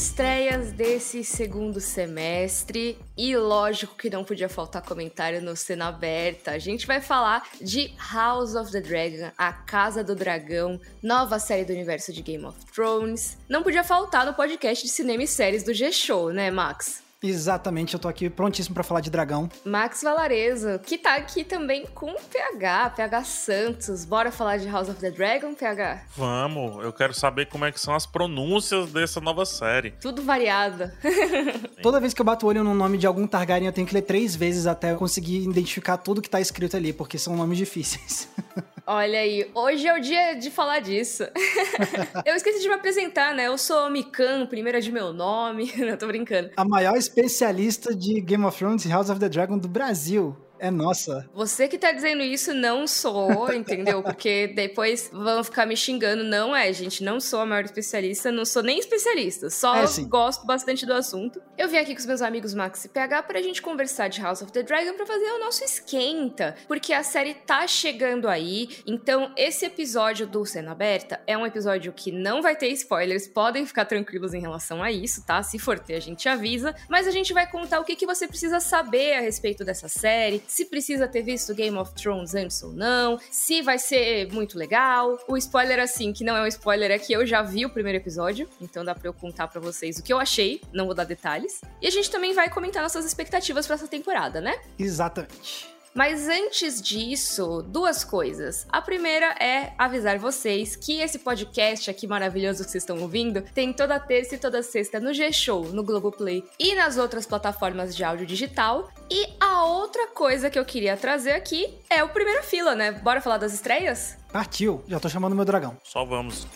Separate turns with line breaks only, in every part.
estreias desse segundo semestre e lógico que não podia faltar comentário no Cena Aberta. A gente vai falar de House of the Dragon, a Casa do Dragão, nova série do universo de Game of Thrones. Não podia faltar no podcast de cinema e séries do G-Show, né, Max?
Exatamente, eu tô aqui prontíssimo para falar de dragão.
Max Valarezo, que tá aqui também com PH, PH Santos. Bora falar de House of the Dragon, PH?
Vamos, eu quero saber como é que são as pronúncias dessa nova série.
Tudo variado.
Toda vez que eu bato o olho no nome de algum Targaryen, eu tenho que ler três vezes até conseguir identificar tudo que tá escrito ali, porque são nomes difíceis.
Olha aí, hoje é o dia de falar disso. eu esqueci de me apresentar, né? Eu sou Mikan, primeira de meu nome. Não, tô brincando.
A maior especialista de Game of Thrones e House of the Dragon do Brasil é nossa.
Você que tá dizendo isso não sou, entendeu? Porque depois vão ficar me xingando. Não é, gente, não sou a maior especialista, não sou nem especialista, só é, gosto bastante do assunto. Eu vim aqui com os meus amigos Max e PH pra gente conversar de House of the Dragon pra fazer o nosso esquenta, porque a série tá chegando aí, então esse episódio do Cena Aberta é um episódio que não vai ter spoilers, podem ficar tranquilos em relação a isso, tá? Se for ter, a gente avisa, mas a gente vai contar o que, que você precisa saber a respeito dessa série, se precisa ter visto Game of Thrones antes ou não, se vai ser muito legal. O spoiler, assim, que não é um spoiler, é que eu já vi o primeiro episódio, então dá pra eu contar pra vocês o que eu achei, não vou dar detalhes. E a gente também vai comentar nossas expectativas para essa temporada, né?
Exatamente.
Mas antes disso, duas coisas. A primeira é avisar vocês que esse podcast aqui maravilhoso que vocês estão ouvindo tem toda terça e toda sexta no G-Show, no Globoplay e nas outras plataformas de áudio digital. E a outra coisa que eu queria trazer aqui é o Primeira Fila, né? Bora falar das estreias?
Partiu, já tô chamando meu dragão.
Só vamos.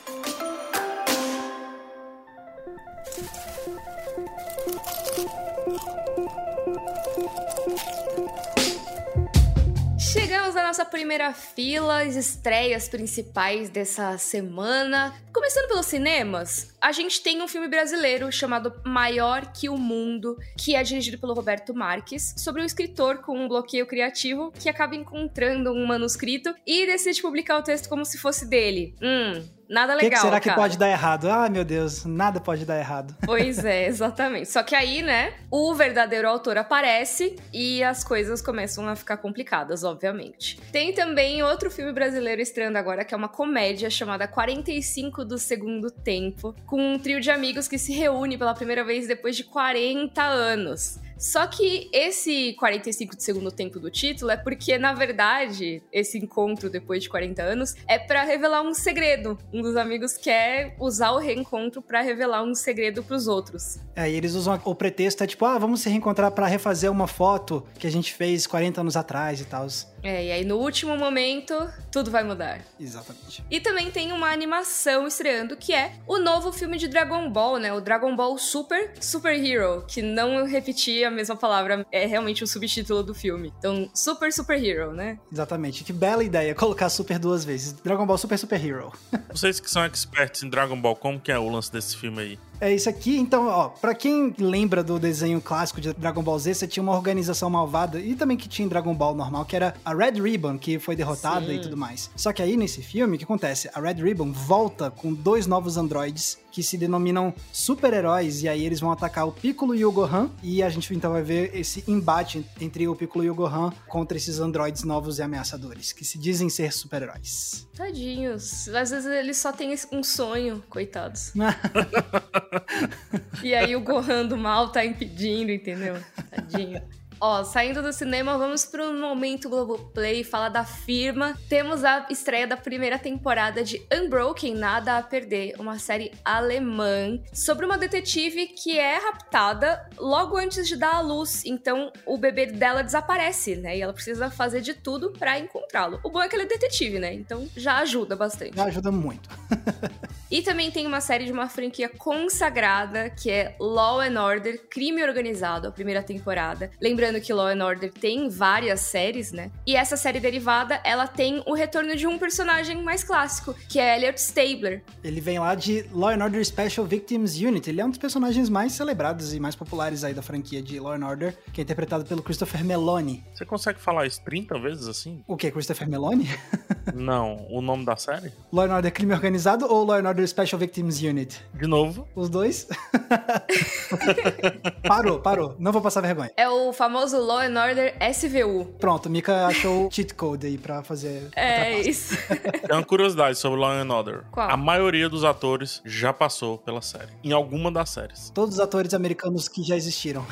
Nossa primeira fila, as estreias principais dessa semana. Começando pelos cinemas, a gente tem um filme brasileiro chamado Maior que o Mundo, que é dirigido pelo Roberto Marques, sobre um escritor com um bloqueio criativo que acaba encontrando um manuscrito e decide publicar o texto como se fosse dele. Hum, Nada legal.
Que, que, será
cara.
que pode dar errado? Ah, meu Deus, nada pode dar errado.
Pois é, exatamente. Só que aí, né, o verdadeiro autor aparece e as coisas começam a ficar complicadas, obviamente. Tem também outro filme brasileiro estreando agora, que é uma comédia chamada 45 do Segundo Tempo, com um trio de amigos que se reúne pela primeira vez depois de 40 anos. Só que esse 45 de segundo tempo do título é porque, na verdade, esse encontro depois de 40 anos é para revelar um segredo. Um dos amigos quer usar o reencontro para revelar um segredo para os outros.
É, e eles usam o pretexto, é tipo, ah, vamos se reencontrar para refazer uma foto que a gente fez 40 anos atrás e tal.
É, e aí no último momento, tudo vai mudar.
Exatamente.
E também tem uma animação estreando que é o novo filme de Dragon Ball, né? O Dragon Ball Super Super Hero, que não repetir a mesma palavra, é realmente o subtítulo do filme. Então, Super Super Hero, né?
Exatamente. Que bela ideia colocar Super duas vezes. Dragon Ball Super Super Hero.
Vocês que são experts em Dragon Ball, como que é o lance desse filme aí?
É isso aqui, então, ó, pra quem lembra do desenho clássico de Dragon Ball Z, você tinha uma organização malvada e também que tinha em Dragon Ball normal, que era a Red Ribbon, que foi derrotada Sim. e tudo mais. Só que aí nesse filme, o que acontece? A Red Ribbon volta com dois novos androides que se denominam super-heróis, e aí eles vão atacar o Piccolo e o Gohan, e a gente então vai ver esse embate entre o Piccolo e o Gohan contra esses androides novos e ameaçadores, que se dizem ser super-heróis.
Tadinhos. Às vezes eles só têm um sonho, coitados. e aí o Gohan do mal tá impedindo, entendeu? Tadinho. Ó, saindo do cinema, vamos para um momento Globoplay falar da firma. Temos a estreia da primeira temporada de Unbroken, Nada a Perder, uma série alemã sobre uma detetive que é raptada logo antes de dar à luz. Então, o bebê dela desaparece, né? E ela precisa fazer de tudo para encontrá-lo. O bom é que ele é detetive, né? Então, já ajuda bastante.
Já ajuda muito.
e também tem uma série de uma franquia consagrada que é Law and Order, Crime Organizado, a primeira temporada. Lembrando lembrando que Law and Order tem várias séries, né? E essa série derivada, ela tem o retorno de um personagem mais clássico, que é Elliot Stabler.
Ele vem lá de Law and Order Special Victims Unit. Ele é um dos personagens mais celebrados e mais populares aí da franquia de Law and Order, que é interpretado pelo Christopher Meloni.
Você consegue falar isso 30 vezes assim?
O que, Christopher Meloni?
Não, o nome da série?
Law and Order Crime Organizado ou Law and Order Special Victims Unit?
De novo?
Os dois? parou, parou. Não vou passar vergonha.
É o famoso Law and Order SVU.
Pronto, Mika achou o cheat code aí pra fazer.
É isso.
Tem uma curiosidade sobre Law and Order.
Qual?
A maioria dos atores já passou pela série. Em alguma das séries.
Todos os atores americanos que já existiram.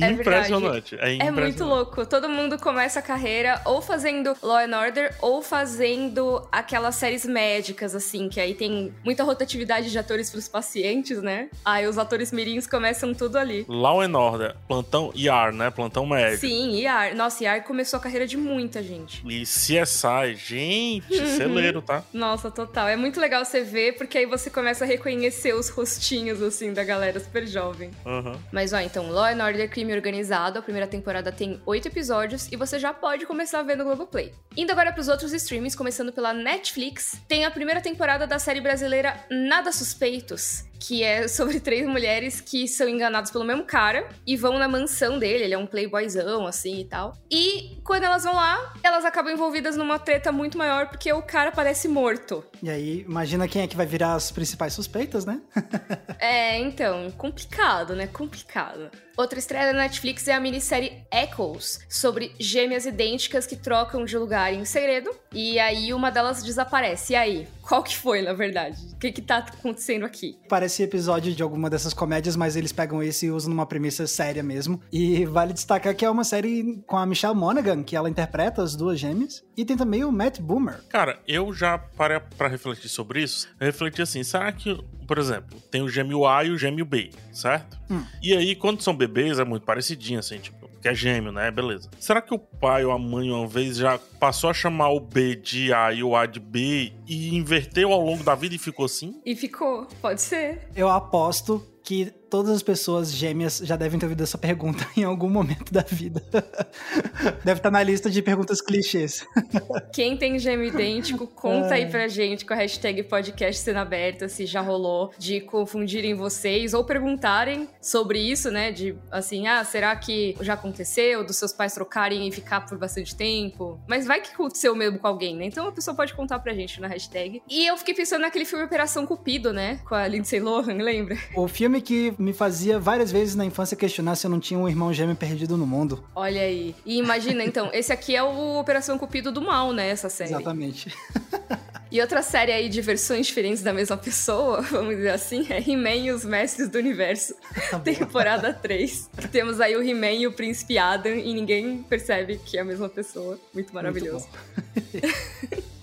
É
impressionante. É,
É
impressionante.
muito louco. Todo mundo começa a carreira ou fazendo Law and Order ou fazendo aquelas séries médicas, assim, que aí tem muita rotatividade de atores pros pacientes, né? Aí os atores mirins começam tudo ali.
Law and Order, plantão IAR, né? Plantão médico.
Sim, IAR. Nossa, IAR começou a carreira de muita gente.
E CSI, gente,
Uhum.
celeiro, tá?
Nossa, total. É muito legal você ver, porque aí você começa a reconhecer os rostinhos, assim, da galera super jovem.
Uhum.
Mas ó, então, Law and Order Crime Organizado, a primeira temporada tem oito episódios e você já pode começar a ver no Globoplay. Indo agora pros outros streamings, começando pela Netflix, tem a primeira temporada da série brasileira Nada Suspeitos, que é sobre três mulheres que são enganadas pelo mesmo cara e vão na mansão dele, ele é um playboyzão, assim e tal. E quando elas vão lá, elas acabam envolvidas numa treta muito maior porque o cara parece morto.
E aí, imagina quem é que vai virar as principais suspeitas, né?
É, então, complicado, né? Complicado. Outra estreia da Netflix é a minissérie Echoes, sobre gêmeas idênticas que trocam de lugar em segredo. E aí uma delas desaparece. E aí? Qual que foi, na verdade? O que que tá acontecendo aqui?
Parece episódio de alguma dessas comédias, mas eles pegam esse e usam numa premissa séria mesmo. E vale destacar que é uma série com a Michelle Monaghan, que ela interpreta as duas gêmeas. E tem também o Matt Boomer.
Cara, eu já parei pra refletir sobre isso. Eu refleti assim, será que, por exemplo, tem o gêmeo A e o gêmeo B, certo?
Hum.
E aí, quando são bebês, é muito parecidinho, assim, tipo, que é gêmeo, né? Beleza. Será que o pai ou a mãe, uma vez, já passou a chamar o B de A e o A de B e inverteu ao longo da vida e ficou assim?
E ficou. Pode ser.
Eu aposto que todas as pessoas gêmeas já devem ter ouvido essa pergunta em algum momento da vida. Deve estar na lista de perguntas clichês.
Quem tem gêmeo idêntico, conta aí pra gente com a hashtag podcast sendo aberta se já rolou de confundirem vocês ou perguntarem sobre isso, né? De assim, ah, será que já aconteceu dos seus pais trocarem e ficar por bastante tempo? Mas vai que aconteceu mesmo com alguém, né? Então a pessoa pode contar pra gente na hashtag. E eu fiquei pensando naquele filme Operação Cupido, né? Com a Lindsay Lohan, lembra?
O filme que me fazia várias vezes na infância questionar se eu não tinha um irmão gêmeo perdido no mundo.
Olha aí. E imagina, então, esse aqui é o Operação Cupido do mal, né? Essa série.
Exatamente.
E outra série aí de versões diferentes da mesma pessoa, vamos dizer assim, é He-Man e os Mestres do Universo, temporada 3. Temos aí o He-Man e o Príncipe Adam e ninguém percebe que é a mesma pessoa. Muito maravilhoso.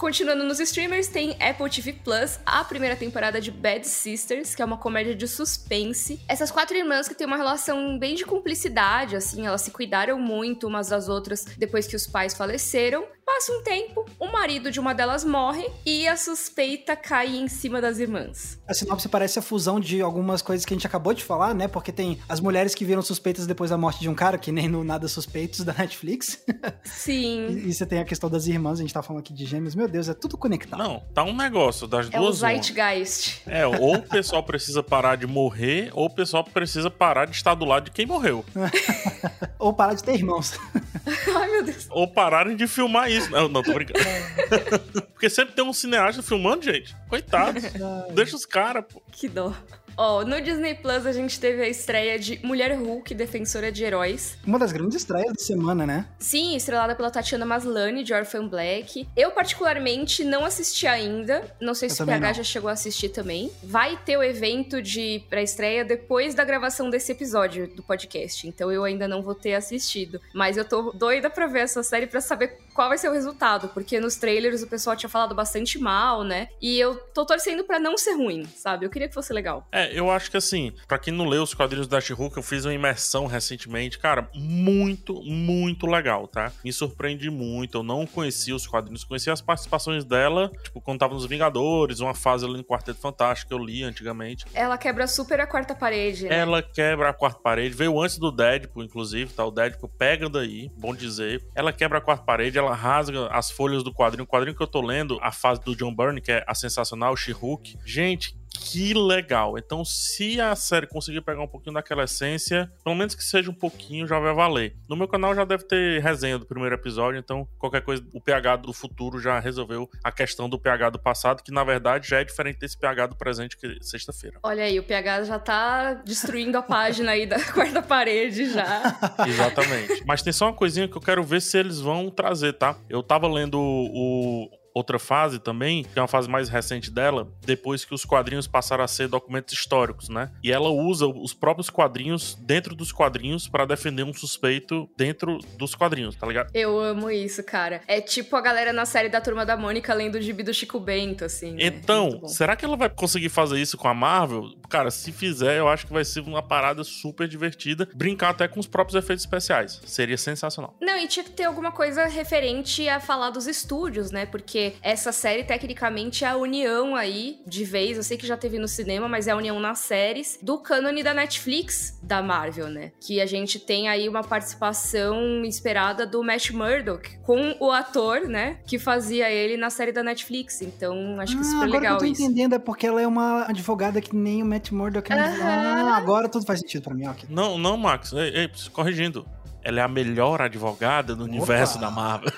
Continuando nos streamers, tem Apple TV Plus, a primeira temporada de Bad Sisters, que é uma comédia de suspense. Essas quatro irmãs que têm uma relação bem de cumplicidade, assim, elas se cuidaram muito umas das outras depois que os pais faleceram. Passa um tempo, o marido de uma delas morre e a suspeita cai em cima das irmãs.
A sinopse parece a fusão de algumas coisas que a gente acabou de falar, né? Porque tem as mulheres que viram suspeitas depois da morte de um cara, que nem no Nada Suspeitos da Netflix.
Sim.
e, e você tem a questão das irmãs, a gente tá falando aqui de gêmeos. Meu Deus, é tudo conectado.
Não, tá um negócio das
É o
duas. uma.
Zeitgeist.
É, ou o pessoal precisa parar de morrer, ou o pessoal precisa parar de estar do lado de quem morreu.
Ou parar de ter irmãos.
Ai, meu Deus.
Ou pararem de filmar isso. Não, não, tô brincando. Porque sempre tem um cineasta filmando, gente. Coitados. Deixa os caras, pô.
Que dó. Ó, no Disney Plus a gente teve a estreia de Mulher Hulk, Defensora de Heróis.
Uma das grandes estreias da semana, né?
Sim, estrelada pela Tatiana Maslany, de Orphan Black. Eu, particularmente, não assisti ainda. Não sei
Eu
se o PH
não.
já chegou a assistir também. Vai ter o evento de pré-estreia depois da gravação desse episódio do podcast. Então eu ainda não vou ter assistido. Mas eu tô doida pra ver essa série pra saber qual vai ser o resultado. Porque nos trailers o pessoal tinha falado bastante mal, né? E eu tô torcendo pra não ser ruim, sabe? Eu queria que fosse legal.
É, É, eu acho que assim, para quem não leu os quadrinhos da She-Hulk, eu fiz uma imersão recentemente, cara, muito, muito legal, tá? Me surpreendi muito, eu não conhecia os quadrinhos, conhecia as participações dela, tipo, quando tava nos Vingadores, uma fase ali no Quarteto Fantástico que eu li antigamente.
Ela quebra super a quarta parede, né?
Ela quebra a quarta parede, veio antes do Deadpool, inclusive, tá? O Deadpool pega daí, bom dizer. Ela quebra a quarta parede, ela rasga as folhas do quadrinho. O quadrinho que eu tô lendo, a fase do John Byrne, que é a sensacional She-Hulk. Gente, que legal. Então, se a série conseguir pegar um pouquinho daquela essência, pelo menos que seja um pouquinho, já vai valer. No meu canal já deve ter resenha do primeiro episódio, então qualquer coisa, o PH do futuro já resolveu a questão do PH do passado, que na verdade já é diferente desse PH do presente que sexta-feira.
Olha aí, o PH já tá destruindo a página aí da quarta parede já.
Exatamente. Mas tem só uma coisinha que eu quero ver se eles vão trazer, tá? Eu tava lendo o outra fase também, que é uma fase mais recente dela, depois que os quadrinhos passaram a ser documentos históricos, né? E ela usa os próprios quadrinhos dentro dos quadrinhos para defender um suspeito dentro dos quadrinhos, tá ligado?
Eu amo isso, cara. É tipo a galera na série da Turma da Mônica lendo o gibi do Chico Bento, assim.
Né? Então, será que ela vai conseguir fazer isso com a Marvel? Cara, se fizer, eu acho que vai ser uma parada super divertida. Brincar até com os próprios efeitos especiais. Seria sensacional.
Não, e tinha que ter alguma coisa referente a falar dos estúdios, né? Porque porque essa série, tecnicamente, é a união aí, de vez, eu sei que já teve no cinema, mas é a união nas séries, do cânone da Netflix da Marvel, né? Que a gente tem aí uma participação esperada do Matt Murdock com o ator, né? Que fazia ele na série da Netflix. Então, acho que é ah, super
agora
legal
que eu tô
isso.
entendendo, é porque ela é uma advogada que nem o Matt Murdock é. Uhum. Ah, agora tudo faz sentido pra mim, ok.
Não, não, Max, ei, ei, corrigindo ela é a melhor advogada no Opa. universo da Marvel.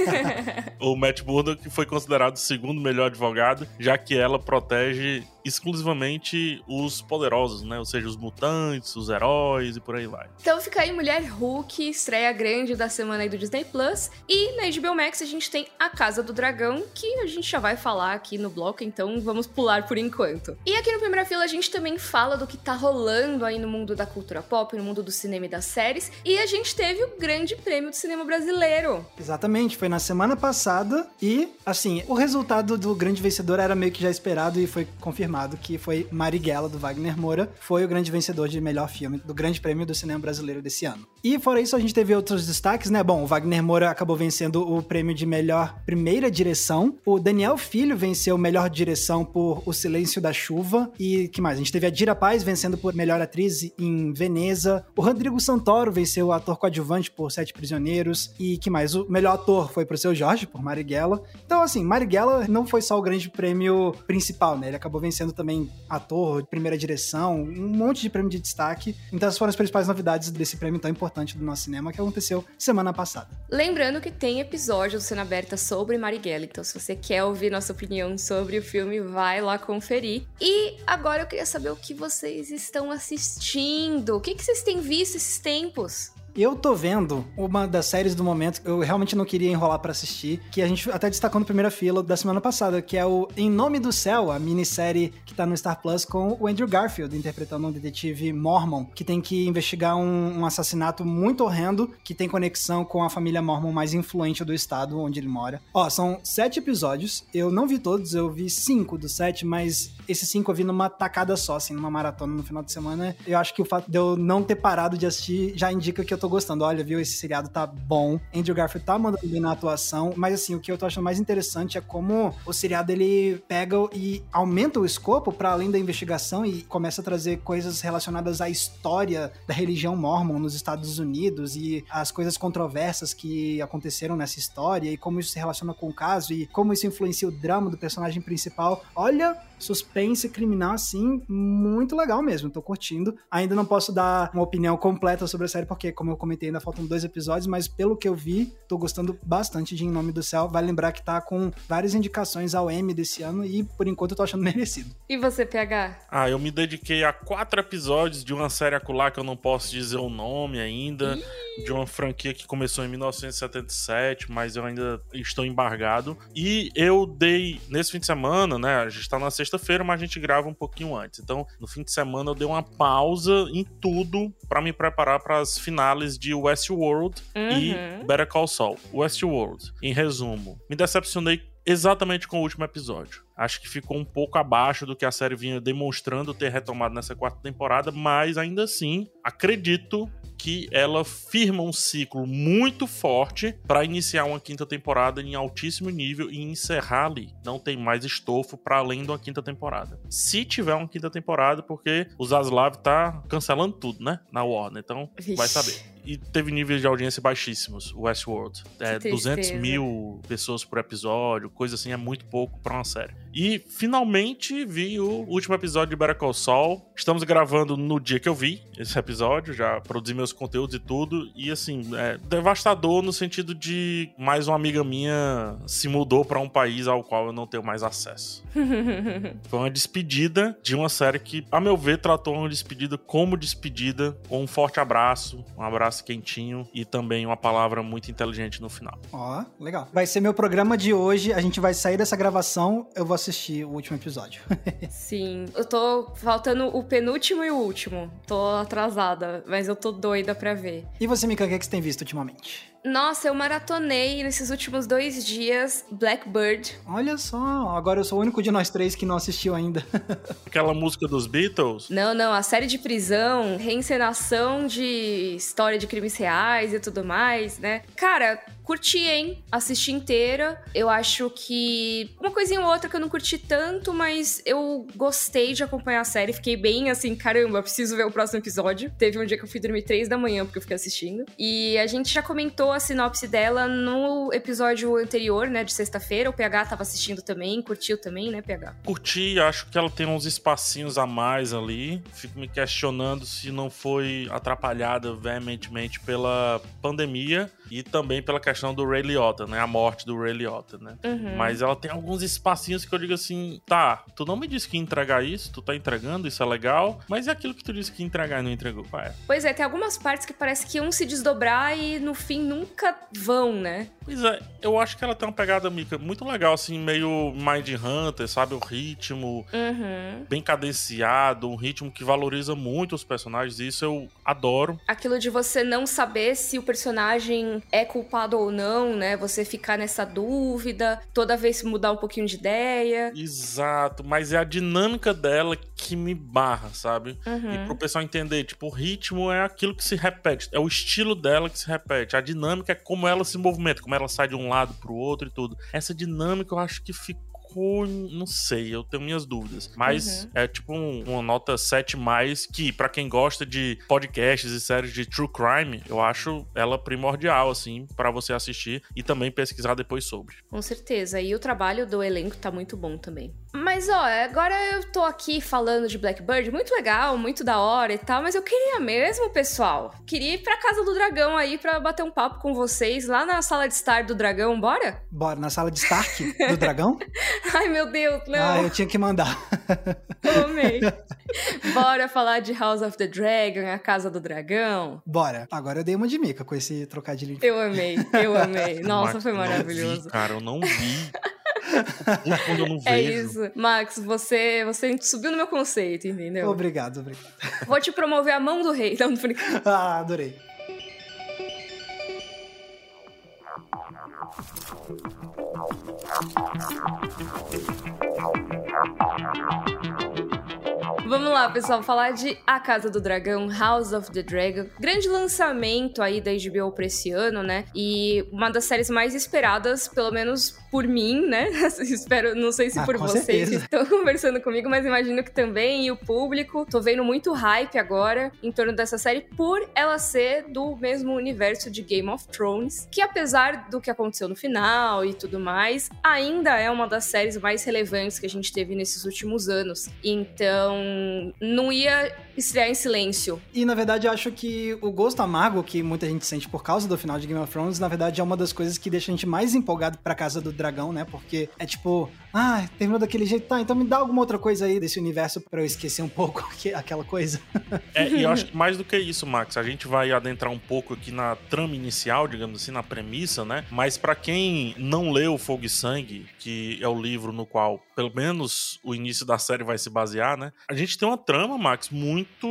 o Matt Murdock foi considerado o segundo melhor advogado, já que ela protege exclusivamente os poderosos, né? Ou seja, os mutantes, os heróis e por aí vai.
Então fica aí Mulher Hulk, estreia grande da semana aí do Disney Plus. E na HBO Max a gente tem A Casa do Dragão, que a gente já vai falar aqui no bloco, então vamos pular por enquanto. E aqui no Primeira Fila a gente também fala do que tá rolando aí no mundo da cultura pop, no mundo do cinema e das séries. E a gente teve o grande prêmio do cinema brasileiro.
Exatamente, foi na semana passada e, assim, o resultado do grande vencedor era meio que já esperado e foi confirmado confirmado que foi Marighella, do Wagner Moura, foi o grande vencedor de melhor filme do Grande Prêmio do Cinema Brasileiro desse ano. E fora isso, a gente teve outros destaques, né? Bom, o Wagner Moura acabou vencendo o prêmio de melhor primeira direção. O Daniel Filho venceu melhor direção por O Silêncio da Chuva. E que mais? A gente teve a Dira Paz vencendo por melhor atriz em Veneza. O Rodrigo Santoro venceu o ator coadjuvante por Sete Prisioneiros. E que mais? O melhor ator foi pro seu Jorge, por Marighella. Então, assim, Marighella não foi só o grande prêmio principal, né? Ele acabou vencendo sendo também ator, primeira direção, um monte de prêmio de destaque. Então essas foram as principais novidades desse prêmio tão importante do nosso cinema que aconteceu semana passada.
Lembrando que tem episódio do Cena Aberta sobre Marighella, então se você quer ouvir nossa opinião sobre o filme, vai lá conferir. E agora eu queria saber o que vocês estão assistindo. O que, que vocês têm visto esses tempos?
Eu tô vendo uma das séries do momento que eu realmente não queria enrolar para assistir, que a gente até destacou no primeira fila da semana passada, que é o Em Nome do Céu, a minissérie que tá no Star Plus com o Andrew Garfield interpretando um detetive mormon que tem que investigar um, um assassinato muito horrendo que tem conexão com a família mormon mais influente do estado onde ele mora. Ó, são sete episódios, eu não vi todos, eu vi cinco dos sete, mas esses cinco eu vi numa tacada só, assim, numa maratona no final de semana. Eu acho que o fato de eu não ter parado de assistir já indica que eu tô tô gostando. Olha, viu, esse seriado tá bom. Andrew Garfield tá mandando bem na atuação, mas assim, o que eu tô achando mais interessante é como o seriado ele pega e aumenta o escopo para além da investigação e começa a trazer coisas relacionadas à história da religião mormon nos Estados Unidos e as coisas controversas que aconteceram nessa história e como isso se relaciona com o caso e como isso influencia o drama do personagem principal. Olha, suspense criminal assim, muito legal mesmo. Tô curtindo. Ainda não posso dar uma opinião completa sobre a série porque como eu comentei, ainda faltam dois episódios, mas pelo que eu vi, tô gostando bastante de Em Nome do Céu. Vai lembrar que tá com várias indicações ao M desse ano e por enquanto eu tô achando merecido.
E você, PH?
Ah, eu me dediquei a quatro episódios de uma série acular que eu não posso dizer o nome ainda. Ih! de uma franquia que começou em 1977, mas eu ainda estou embargado. E eu dei, nesse fim de semana, né? A gente tá na sexta-feira, mas a gente grava um pouquinho antes. Então, no fim de semana, eu dei uma pausa em tudo para me preparar para as finales de Westworld uhum. e Better Call Saul. Westworld, em resumo, me decepcionei exatamente com o último episódio. Acho que ficou um pouco abaixo do que a série vinha demonstrando ter retomado nessa quarta temporada, mas ainda assim, acredito que ela firma um ciclo muito forte para iniciar uma quinta temporada em altíssimo nível e encerrar ali. Não tem mais estofo para além de uma quinta temporada. Se tiver uma quinta temporada, porque o Zaslav tá cancelando tudo, né? Na Warner, então vai saber e teve níveis de audiência baixíssimos, Westworld. É, 200 mil pessoas por episódio, coisa assim, é muito pouco pra uma série. E finalmente vi o último episódio de Better Call Saul. Estamos gravando no dia que eu vi esse episódio, já produzi meus conteúdos e tudo. E assim, é devastador no sentido de mais uma amiga minha se mudou para um país ao qual eu não tenho mais acesso. Foi uma despedida de uma série que, a meu ver, tratou uma despedida como despedida, com um forte abraço, um abraço quentinho e também uma palavra muito inteligente no final.
Ó, oh, legal. Vai ser meu programa de hoje. A gente vai sair dessa gravação, eu vou assistir o último episódio.
Sim, eu tô faltando o penúltimo e o último. Tô atrasada, mas eu tô doida pra ver.
E você, Mika, o que, é que você tem visto ultimamente?
Nossa, eu maratonei nesses últimos dois dias Blackbird.
Olha só, agora eu sou o único de nós três que não assistiu ainda.
Aquela música dos Beatles?
Não, não, a série de prisão, reencenação de história de crimes reais e tudo mais, né? Cara, Curti, hein? Assisti inteira. Eu acho que. Uma coisinha ou outra que eu não curti tanto, mas eu gostei de acompanhar a série. Fiquei bem assim, caramba, preciso ver o próximo episódio. Teve um dia que eu fui dormir três da manhã porque eu fiquei assistindo. E a gente já comentou a sinopse dela no episódio anterior, né? De sexta-feira. O PH tava assistindo também, curtiu também, né, PH?
Curti, acho que ela tem uns espacinhos a mais ali. Fico me questionando se não foi atrapalhada veementemente pela pandemia e também pela questão do Ray Liotta, né? A morte do Ray Liotta, né? Uhum. Mas ela tem alguns espacinhos que eu digo assim, tá, tu não me disse que ia entregar isso, tu tá entregando, isso é legal, mas é aquilo que tu disse que ia entregar e não entregou, é?
Pois é, tem algumas partes que parece que iam se desdobrar e no fim nunca vão, né?
Pois é, eu acho que ela tem uma pegada, Mika, muito legal, assim, meio Mind Hunter, sabe? O ritmo uhum. bem cadenciado, um ritmo que valoriza muito os personagens, isso eu adoro.
Aquilo de você não saber se o personagem é culpado ou não, né? Você ficar nessa dúvida, toda vez mudar um pouquinho de ideia.
Exato, mas é a dinâmica dela que me barra, sabe? Uhum. E pro pessoal entender, tipo, o ritmo é aquilo que se repete, é o estilo dela que se repete, a dinâmica é como ela se movimenta, como ela sai de um lado pro outro e tudo. Essa dinâmica eu acho que ficou não sei, eu tenho minhas dúvidas. Mas uhum. é tipo um, uma nota 7 mais que, para quem gosta de podcasts e séries de true crime, eu acho ela primordial, assim, para você assistir e também pesquisar depois sobre.
Com certeza. E o trabalho do elenco tá muito bom também. Mas, ó, agora eu tô aqui falando de Blackbird, muito legal, muito da hora e tal, mas eu queria mesmo, pessoal, queria ir pra Casa do Dragão aí pra bater um papo com vocês lá na sala de estar do Dragão, bora?
Bora, na sala de Stark do Dragão?
Ai, meu Deus, não.
Ah, eu tinha que mandar.
amei. Bora falar de House of the Dragon, a Casa do Dragão?
Bora. Agora eu dei uma de mica com esse trocadilho.
Eu amei, eu amei. Nossa, foi maravilhoso.
Vi, cara, eu não vi. quando eu não
é vejo. É isso. Max, você, você subiu no meu conceito, entendeu?
Obrigado, obrigado.
Vou te promover a mão do rei. Não,
não Ah, adorei.
Vamos lá, pessoal, falar de A Casa do Dragão, House of the Dragon. Grande lançamento aí da HBO pra esse ano, né? E uma das séries mais esperadas, pelo menos por mim, né? Espero, não sei se ah, por vocês certeza. que estão conversando comigo, mas imagino que também, e o público. Tô vendo muito hype agora em torno dessa série por ela ser do mesmo universo de Game of Thrones, que apesar do que aconteceu no final e tudo mais, ainda é uma das séries mais relevantes que a gente teve nesses últimos anos. Então, não ia estrear em silêncio.
E na verdade eu acho que o gosto amargo que muita gente sente por causa do final de Game of Thrones, na verdade é uma das coisas que deixa a gente mais empolgado pra Casa do Dragão, né? Porque é tipo, ah, terminou daquele jeito, tá, então me dá alguma outra coisa aí desse universo pra eu esquecer um pouco aquela coisa.
É, e eu acho que mais do que isso, Max, a gente vai adentrar um pouco aqui na trama inicial, digamos assim, na premissa, né? Mas para quem não leu Fogo e Sangue, que é o livro no qual, pelo menos, o início da série vai se basear, né? A gente tem uma trama, Max, muito.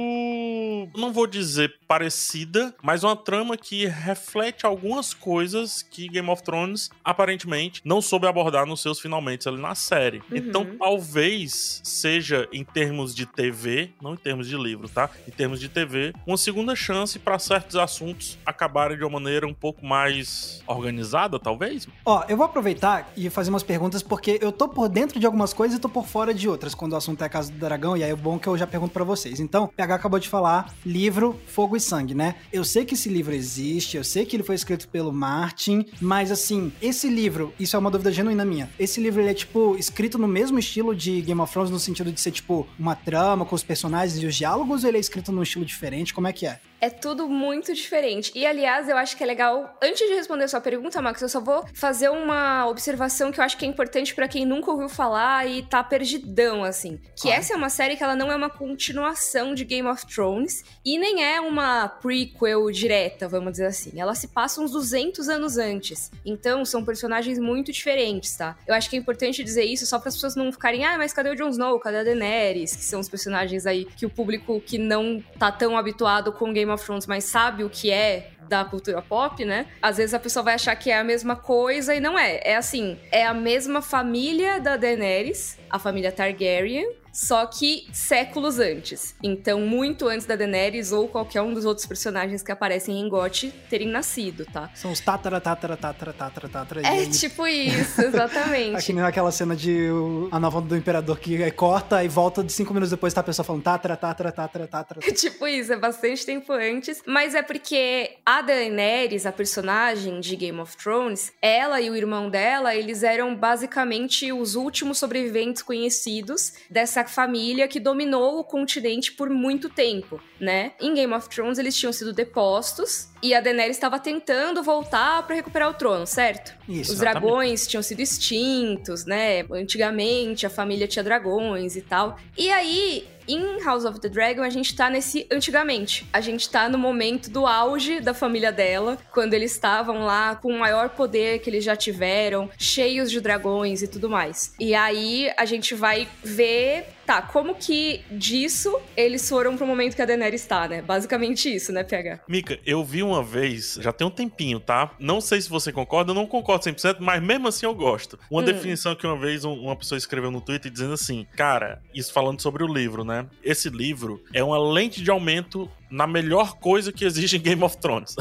Não vou dizer parecida, mas uma trama que reflete algumas coisas que Game of Thrones aparentemente não soube abordar nos seus finalmente ali na série. Uhum. Então, talvez seja em termos de TV, não em termos de livro, tá? Em termos de TV, uma segunda chance para certos assuntos acabarem de uma maneira um pouco mais organizada, talvez.
Ó, eu vou aproveitar e fazer umas perguntas porque eu tô por dentro de algumas coisas e tô por fora de outras quando o assunto é a Casa do Dragão, e aí é bom que eu já pergunto para vocês. Então, PH acabou de falar livro Fogo e Sangue, né? Eu sei que esse livro existe, eu sei que ele foi escrito pelo Martin, mas assim, esse livro, isso é uma dúvida genuína minha. Esse livro ele é tipo escrito no mesmo estilo de Game of Thrones no sentido de ser tipo uma trama com os personagens e os diálogos, ou ele é escrito num estilo diferente? Como é que é?
É tudo muito diferente. E, aliás, eu acho que é legal. Antes de responder a sua pergunta, Max, eu só vou fazer uma observação que eu acho que é importante para quem nunca ouviu falar e tá perdidão, assim. Que essa é uma série que ela não é uma continuação de Game of Thrones e nem é uma prequel direta, vamos dizer assim. Ela se passa uns 200 anos antes. Então, são personagens muito diferentes, tá? Eu acho que é importante dizer isso só para as pessoas não ficarem, ah, mas cadê o Jon Snow? Cadê a Daenerys? Que são os personagens aí que o público que não tá tão habituado com Game Game of Thrones, mas sabe o que é da cultura pop, né? Às vezes a pessoa vai achar que é a mesma coisa e não é. É assim, é a mesma família da Daenerys, a família Targaryen, só que séculos antes. Então, muito antes da Daenerys ou qualquer um dos outros personagens que aparecem em GOT terem nascido, tá?
São os tatara, tatara, tatara, tatara, tatara.
É tipo isso, exatamente.
Aqui nem aquela cena de a nova do Imperador que corta e volta de cinco minutos depois tá a pessoa falando tatara, tatara, tatara, tatara.
tipo isso, é bastante tempo antes. Mas é porque a Daenerys, a personagem de Game of Thrones, ela e o irmão dela, eles eram basicamente os últimos sobreviventes conhecidos dessa família que dominou o continente por muito tempo, né? Em Game of Thrones eles tinham sido depostos e a Daenerys estava tentando voltar para recuperar o trono, certo? Isso, Os dragões tinham sido extintos, né? Antigamente a família tinha dragões e tal. E aí em House of the Dragon, a gente tá nesse antigamente. A gente tá no momento do auge da família dela, quando eles estavam lá com o maior poder que eles já tiveram, cheios de dragões e tudo mais. E aí a gente vai ver Tá, como que disso eles foram pro momento que a Daenerys está, né? Basicamente isso, né, PH?
Mika, eu vi uma vez, já tem um tempinho, tá? Não sei se você concorda, eu não concordo 100%, mas mesmo assim eu gosto. Uma hum. definição que uma vez uma pessoa escreveu no Twitter dizendo assim: Cara, isso falando sobre o livro, né? Esse livro é uma lente de aumento na melhor coisa que existe em Game of Thrones.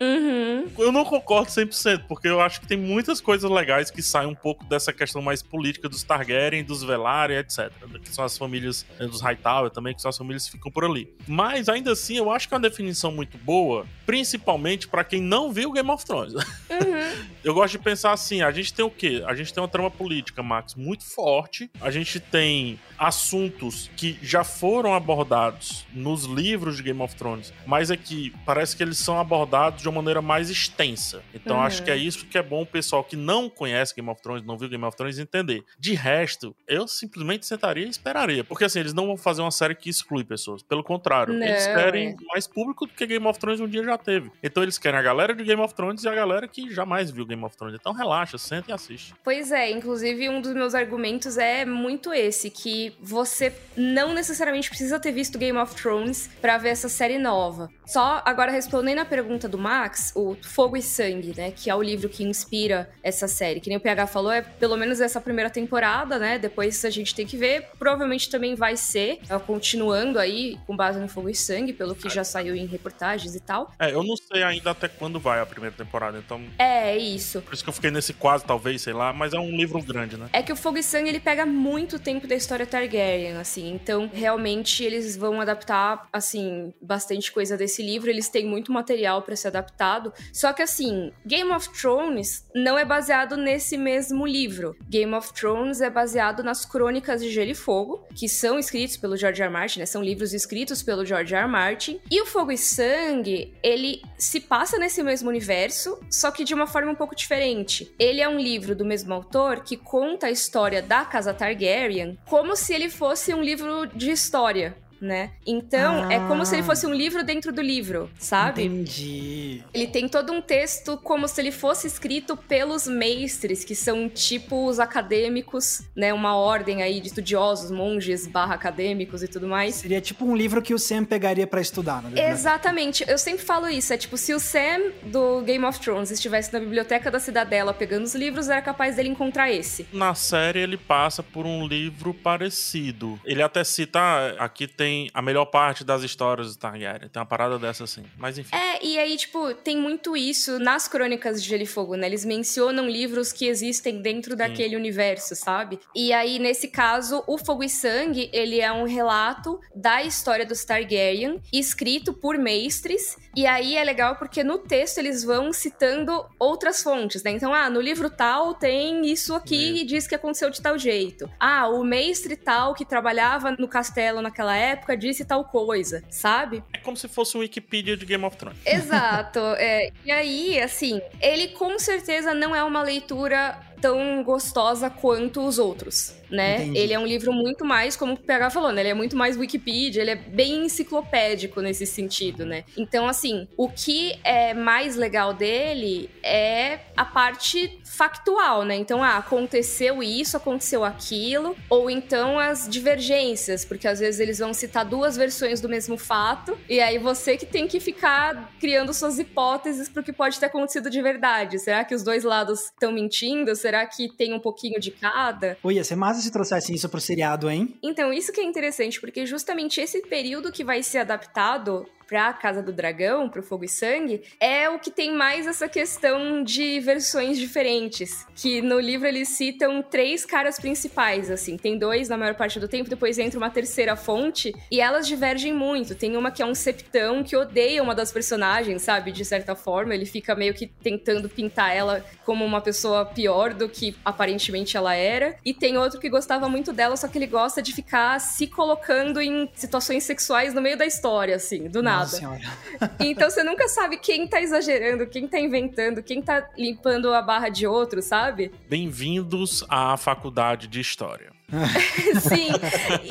Uhum. eu não concordo 100%, porque eu acho que tem muitas coisas legais que saem um pouco dessa questão mais política dos Targaryen, dos Velaryon, etc. Que são as famílias né, dos Hightower também, que são as famílias que ficam por ali. Mas ainda assim, eu acho que é uma definição muito boa, principalmente para quem não viu Game of Thrones. Uhum. eu gosto de pensar assim: a gente tem o quê? A gente tem uma trama política, Max, muito forte. A gente tem assuntos que já foram abordados nos livros de Game of Thrones, mas é que parece que eles são abordados de uma maneira mais extensa. Então uhum. acho que é isso que é bom o pessoal que não conhece Game of Thrones, não viu Game of Thrones entender. De resto, eu simplesmente sentaria e esperaria, porque assim, eles não vão fazer uma série que exclui pessoas. Pelo contrário, não, eles querem é. mais público do que Game of Thrones um dia já teve. Então eles querem a galera de Game of Thrones e a galera que jamais viu Game of Thrones. Então relaxa, senta e assiste.
Pois é, inclusive um dos meus argumentos é muito esse, que você não necessariamente precisa ter visto Game of Thrones para ver essa série nova. Só agora respondendo a pergunta do Max, o Fogo e Sangue, né, que é o livro que inspira essa série. Que nem o PH falou, é pelo menos essa primeira temporada, né? Depois a gente tem que ver. Provavelmente também vai ser, é, continuando aí com base no Fogo e Sangue, pelo que já saiu em reportagens e tal.
É, eu não sei ainda até quando vai a primeira temporada, então.
É, isso.
Por isso que eu fiquei nesse quase, talvez, sei lá, mas é um livro grande, né?
É que o Fogo e Sangue ele pega muito tempo da história Targaryen, assim. Então, realmente, eles vão adaptar, assim, bastante coisa desse livro. Eles têm muito material para ser adaptado. Só que, assim, Game of Thrones não é baseado nesse mesmo livro. Game of Thrones é baseado nas Crônicas de Gelo e Fogo, que são escritos pelo George R. Martin, né? São livros escritos pelo George. R. Martin. E o Fogo e Sangue, ele se passa nesse mesmo universo, só que de uma forma um pouco diferente. Ele é um livro do mesmo autor que conta a história da Casa Targaryen como se ele fosse um livro de história né? Então, ah. é como se ele fosse um livro dentro do livro, sabe?
Entendi.
Ele tem todo um texto como se ele fosse escrito pelos mestres, que são tipo os acadêmicos, né? Uma ordem aí de estudiosos, monges barra acadêmicos e tudo mais.
Seria tipo um livro que o Sam pegaria para estudar,
né? Exatamente. Eu sempre falo isso. É tipo, se o Sam do Game of Thrones estivesse na biblioteca da Cidadela pegando os livros, era capaz dele encontrar esse.
Na série, ele passa por um livro parecido. Ele até cita, ah, aqui tem a melhor parte das histórias do Targaryen. Tem uma parada dessa assim. Mas enfim.
É, e aí, tipo, tem muito isso nas crônicas de Gelo e Fogo, né? Eles mencionam livros que existem dentro daquele Sim. universo, sabe? E aí, nesse caso, o Fogo e Sangue, ele é um relato da história dos Targaryen, escrito por mestres. E aí é legal porque no texto eles vão citando outras fontes, né? Então, ah, no livro tal tem isso aqui e diz que aconteceu de tal jeito. Ah, o mestre tal que trabalhava no castelo naquela época disse tal coisa, sabe?
É como se fosse um Wikipedia de Game of Thrones.
Exato. é, e aí, assim, ele com certeza não é uma leitura tão gostosa quanto os outros né? Entendi. Ele é um livro muito mais, como o PH falou, né? Ele é muito mais Wikipedia, ele é bem enciclopédico nesse sentido, né? Então, assim, o que é mais legal dele é a parte factual, né? Então, ah, aconteceu isso, aconteceu aquilo, ou então as divergências, porque às vezes eles vão citar duas versões do mesmo fato, e aí você que tem que ficar criando suas hipóteses pro que pode ter acontecido de verdade. Será que os dois lados estão mentindo? Será que tem um pouquinho de cada?
Oi, ia ser massa se trouxessem isso pro seriado, hein?
Então, isso que é interessante, porque justamente esse período que vai ser adaptado pra Casa do Dragão, pro Fogo e Sangue, é o que tem mais essa questão de versões diferentes. Que no livro eles citam três caras principais, assim. Tem dois na maior parte do tempo, depois entra uma terceira fonte, e elas divergem muito. Tem uma que é um septão que odeia uma das personagens, sabe? De certa forma, ele fica meio que tentando pintar ela como uma pessoa pior do que aparentemente ela era. E tem outro que gostava muito dela, só que ele gosta de ficar se colocando em situações sexuais no meio da história, assim, do nada nada. então você nunca sabe quem tá exagerando, quem tá inventando, quem tá limpando a barra de outro, sabe?
Bem-vindos à faculdade de História.
Sim.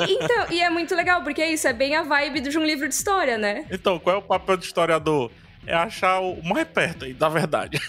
Então, e é muito legal, porque é isso, é bem a vibe de um livro de história, né?
Então, qual é o papel do historiador? É achar o mais perto aí da verdade.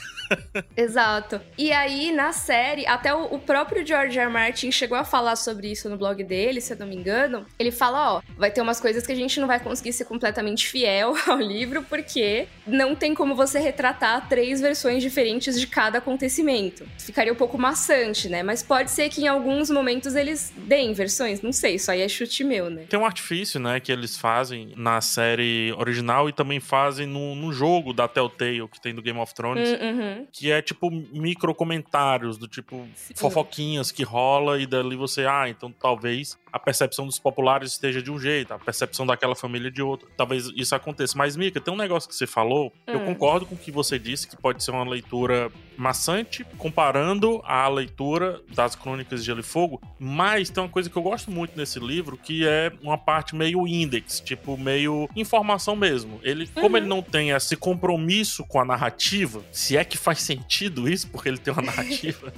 Exato. E aí, na série, até o, o, próprio George R. R. Martin chegou a falar sobre isso no blog dele, se eu não me engano. Ele fala, ó, vai ter umas coisas que a gente não vai conseguir ser completamente fiel ao livro, porque não tem como você retratar três versões diferentes de cada acontecimento. Ficaria um pouco maçante, né? Mas pode ser que em alguns momentos eles deem versões, não sei, isso aí é chute meu, né?
Tem um artifício, né, que eles fazem na série original e também fazem no, no jogo da Telltale, que tem do Game of Thrones.
Hum, uhum
que é tipo micro comentários do tipo Sim. fofoquinhas que rola e dali você, ah, então talvez a percepção dos populares esteja de um jeito, a percepção daquela família de outro. Talvez isso aconteça. Mas, Mika, tem um negócio que você falou, hum. eu concordo com o que você disse, que pode ser uma leitura maçante, comparando a leitura das Crônicas de Gelo e Fogo, mas tem uma coisa que eu gosto muito nesse livro, que é uma parte meio index, tipo, meio informação mesmo. Ele, uhum. como ele não tem esse compromisso com a narrativa, se é que faz sentido isso, porque ele tem uma narrativa,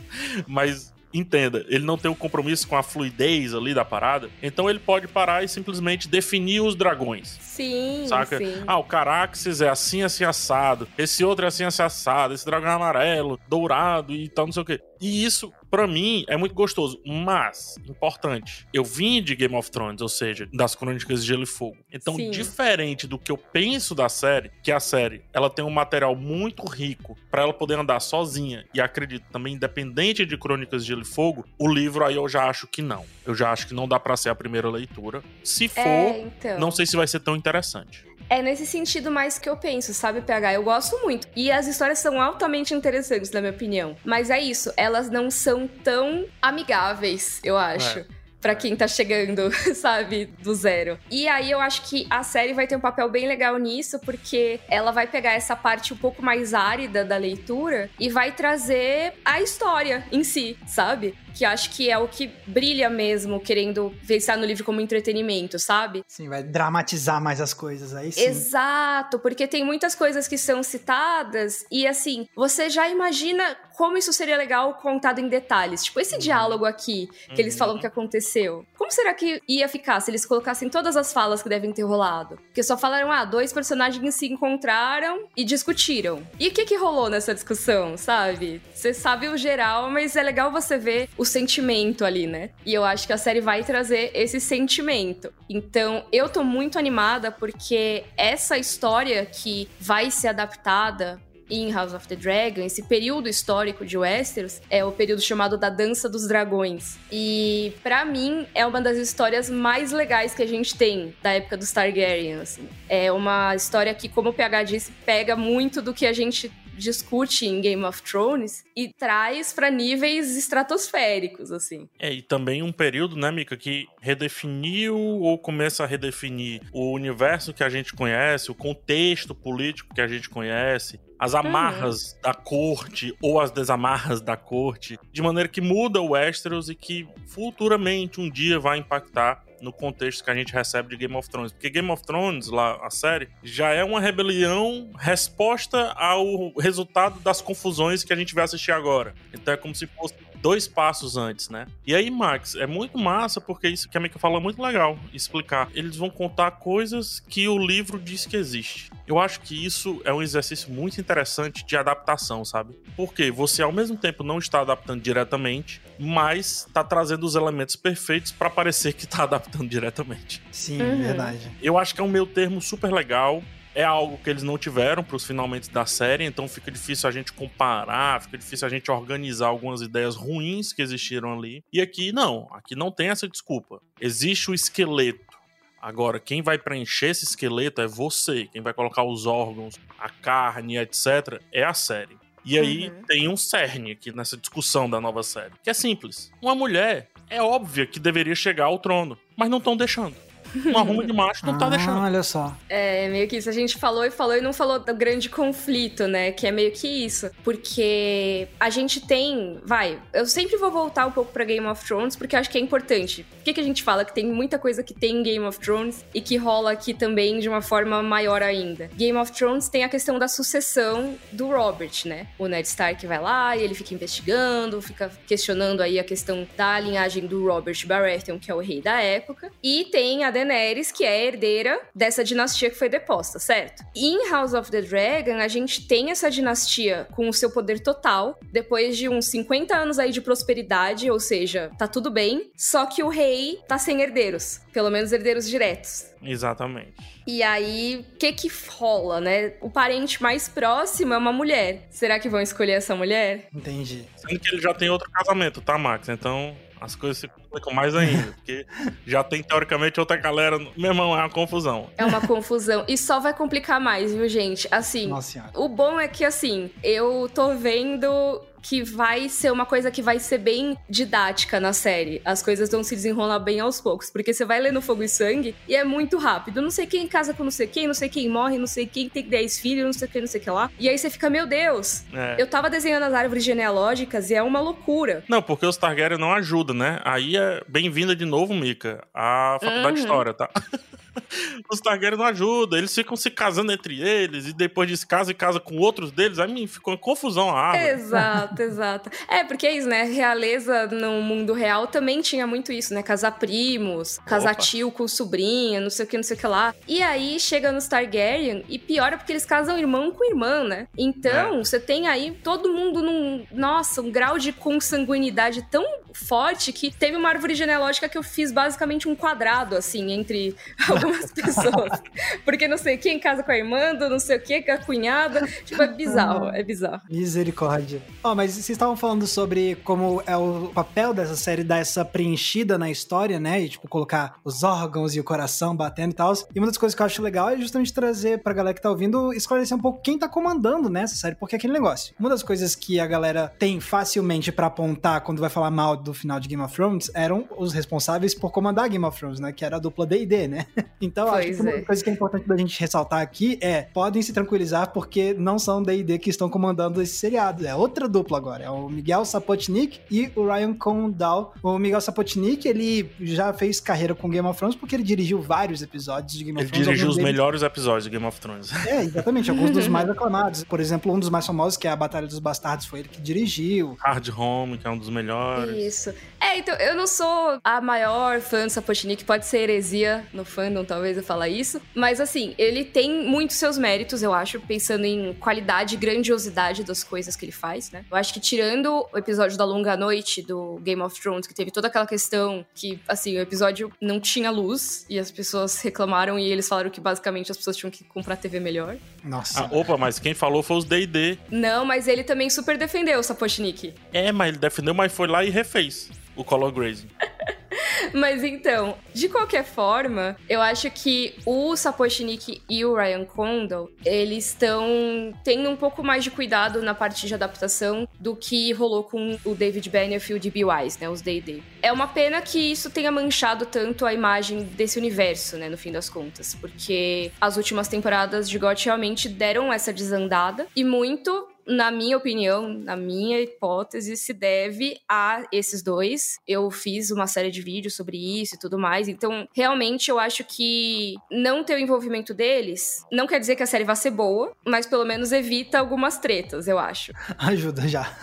mas entenda, ele não tem o um compromisso com a fluidez ali da parada, então ele pode parar e simplesmente definir os dragões.
Sim,
saca?
Sim.
Ah, o Caraxes é assim, assim, assado. Esse outro é assim, assim, assado. Esse dragão é amarelo, dourado e tal, não sei o quê. E isso para mim é muito gostoso, mas importante. Eu vim de Game of Thrones, ou seja, das Crônicas de Gelo e Fogo. Então, Sim. diferente do que eu penso da série, que a série, ela tem um material muito rico para ela poder andar sozinha e acredito também independente de Crônicas de Gelo e Fogo, o livro aí eu já acho que não. Eu já acho que não dá para ser a primeira leitura. Se é, for, é, então... não sei se vai ser tão interessante.
É nesse sentido mais que eu penso, sabe, PH? Eu gosto muito. E as histórias são altamente interessantes, na minha opinião. Mas é isso, elas não são tão amigáveis, eu acho. É para quem tá chegando, sabe, do zero. E aí eu acho que a série vai ter um papel bem legal nisso, porque ela vai pegar essa parte um pouco mais árida da leitura e vai trazer a história em si, sabe? Que acho que é o que brilha mesmo, querendo pensar no livro como entretenimento, sabe?
Sim, vai dramatizar mais as coisas aí sim.
Exato, porque tem muitas coisas que são citadas e assim, você já imagina como isso seria legal contado em detalhes. Tipo, esse uhum. diálogo aqui que eles falam uhum. que aconteceu. Como será que ia ficar se eles colocassem todas as falas que devem ter rolado? Porque só falaram, ah, dois personagens se encontraram e discutiram. E o que que rolou nessa discussão, sabe? Você sabe o geral, mas é legal você ver o sentimento ali, né? E eu acho que a série vai trazer esse sentimento. Então, eu tô muito animada porque essa história que vai ser adaptada em House of the Dragon, esse período histórico de Westeros, é o período chamado da Dança dos Dragões. E para mim é uma das histórias mais legais que a gente tem da época dos Targaryen, assim. É uma história que, como o PH disse, pega muito do que a gente discute em Game of Thrones e traz para níveis estratosféricos, assim.
É, e também um período, né, Mika, que redefiniu ou começa a redefinir o universo que a gente conhece, o contexto político que a gente conhece, as amarras uhum. da corte ou as desamarras da corte, de maneira que muda o Westeros e que futuramente um dia vai impactar no contexto que a gente recebe de Game of Thrones. Porque Game of Thrones, lá, a série, já é uma rebelião resposta ao resultado das confusões que a gente vai assistir agora. Então é como se fosse dois passos antes, né? E aí, Max, é muito massa porque isso que a Mika fala é muito legal explicar. Eles vão contar coisas que o livro diz que existe. Eu acho que isso é um exercício muito interessante de adaptação, sabe? Porque você ao mesmo tempo não está adaptando diretamente, mas está trazendo os elementos perfeitos para parecer que está adaptando diretamente.
Sim, uhum. verdade.
Eu acho que é um meio termo super legal é algo que eles não tiveram para os finalmente da série, então fica difícil a gente comparar, fica difícil a gente organizar algumas ideias ruins que existiram ali. E aqui não, aqui não tem essa desculpa. Existe o esqueleto. Agora, quem vai preencher esse esqueleto é você. Quem vai colocar os órgãos, a carne, etc., é a série. E aí uhum. tem um cerne aqui nessa discussão da nova série, que é simples. Uma mulher é óbvia que deveria chegar ao trono, mas não estão deixando um arrumo de macho não tá ah, deixando.
Olha só.
É, meio que isso. A gente falou e falou e não falou do grande conflito, né? Que é meio que isso. Porque a gente tem. Vai, eu sempre vou voltar um pouco pra Game of Thrones, porque eu acho que é importante. Por que, que a gente fala que tem muita coisa que tem em Game of Thrones e que rola aqui também de uma forma maior ainda? Game of Thrones tem a questão da sucessão do Robert, né? O Ned Stark vai lá e ele fica investigando, fica questionando aí a questão da linhagem do Robert Baratheon, que é o rei da época. E tem a Daenerys, que é a herdeira dessa dinastia que foi deposta, certo? E em House of the Dragon, a gente tem essa dinastia com o seu poder total, depois de uns 50 anos aí de prosperidade, ou seja, tá tudo bem, só que o rei tá sem herdeiros, pelo menos herdeiros diretos.
Exatamente.
E aí, o que que rola, né? O parente mais próximo é uma mulher. Será que vão escolher essa mulher?
Entendi.
Sendo que ele já tem outro casamento, tá, Max? Então, as coisas se complicam mais ainda, porque já tem teoricamente outra galera. Meu irmão, é uma confusão.
É uma confusão. E só vai complicar mais, viu, gente? Assim,
Nossa
o bom é que, assim, eu tô vendo que vai ser uma coisa que vai ser bem didática na série. As coisas vão se desenrolar bem aos poucos, porque você vai lendo Fogo e Sangue e é muito rápido. Não sei quem casa com não sei quem, não sei quem morre, não sei quem tem 10 filhos, não sei quem, não sei o que lá. E aí você fica, meu Deus, é. eu tava desenhando as árvores genealógicas e é uma loucura.
Não, porque os Targaryen não ajudam, né? Aí é bem-vinda de novo, Mika, à faculdade uhum. de história, tá? os Targaryen não ajudam, eles ficam se casando entre eles e depois de casa e casa com outros deles, aí mim ficou uma confusão a árvore.
Exato, exato. É, porque é isso, né? Realeza no mundo real também tinha muito isso, né? Casar primos, casar Opa. tio com sobrinha, não sei o que, não sei o que lá. E aí chega nos Targaryen e piora porque eles casam irmão com irmã, né? Então, é. você tem aí todo mundo num, nossa, um grau de consanguinidade tão forte que teve uma árvore genealógica que eu fiz basicamente um quadrado, assim, entre algumas pessoas. Porque não sei quem casa com a irmã, do não sei o que, com a cunhada. Tipo, é bizarro, é bizarro.
Misericórdia. Ó, oh, mas vocês estavam falando sobre como é o papel dessa série dar essa preenchida na história, né? E, tipo, colocar os órgãos e o coração batendo e tal. E uma das coisas que eu acho legal é justamente trazer pra galera que tá ouvindo, esclarecer um pouco quem tá comandando nessa série, porque é aquele negócio. Uma das coisas que a galera tem facilmente para apontar quando vai falar mal do final de Game of Thrones eram os responsáveis por comandar Game of Thrones, né? Que era a dupla D&D, né? Então, pois acho que é. uma coisa que é importante da gente ressaltar aqui é: podem se tranquilizar, porque não são DD que estão comandando esse seriado. É outra dupla agora. É o Miguel Sapotnik e o Ryan Condal. O Miguel Sapotnik, ele já fez carreira com Game of Thrones porque ele dirigiu vários episódios de Game of
ele Thrones. Ele dirigiu os deles... melhores episódios de Game of Thrones.
É, exatamente. Alguns dos mais aclamados. Por exemplo, um dos mais famosos, que é a Batalha dos Bastardos, foi ele que dirigiu.
Hard Home, que é um dos melhores.
Isso. É, então, eu não sou a maior fã do Sapotnik, pode ser heresia no fandom, talvez eu falar isso. Mas assim, ele tem muitos seus méritos, eu acho, pensando em qualidade e grandiosidade das coisas que ele faz, né? Eu acho que tirando o episódio da Longa Noite do Game of Thrones, que teve toda aquela questão que, assim, o episódio não tinha luz e as pessoas reclamaram e eles falaram que basicamente as pessoas tinham que comprar TV melhor.
Nossa. Ah, opa, mas quem falou foi os D&D.
Não, mas ele também super defendeu o Sapotnik.
É, mas ele defendeu, mas foi lá e refez o color grazing.
Mas então, de qualquer forma, eu acho que o Sapochnik e o Ryan Condal, eles estão tendo um pouco mais de cuidado na parte de adaptação do que rolou com o David Benioff e o D.B. Wise, né, os D&D. É uma pena que isso tenha manchado tanto a imagem desse universo, né, no fim das contas, porque as últimas temporadas de GOT realmente deram essa desandada e muito na minha opinião, na minha hipótese, se deve a esses dois. Eu fiz uma série de vídeos sobre isso e tudo mais, então realmente eu acho que não ter o envolvimento deles não quer dizer que a série vai ser boa, mas pelo menos evita algumas tretas, eu acho.
Ajuda já.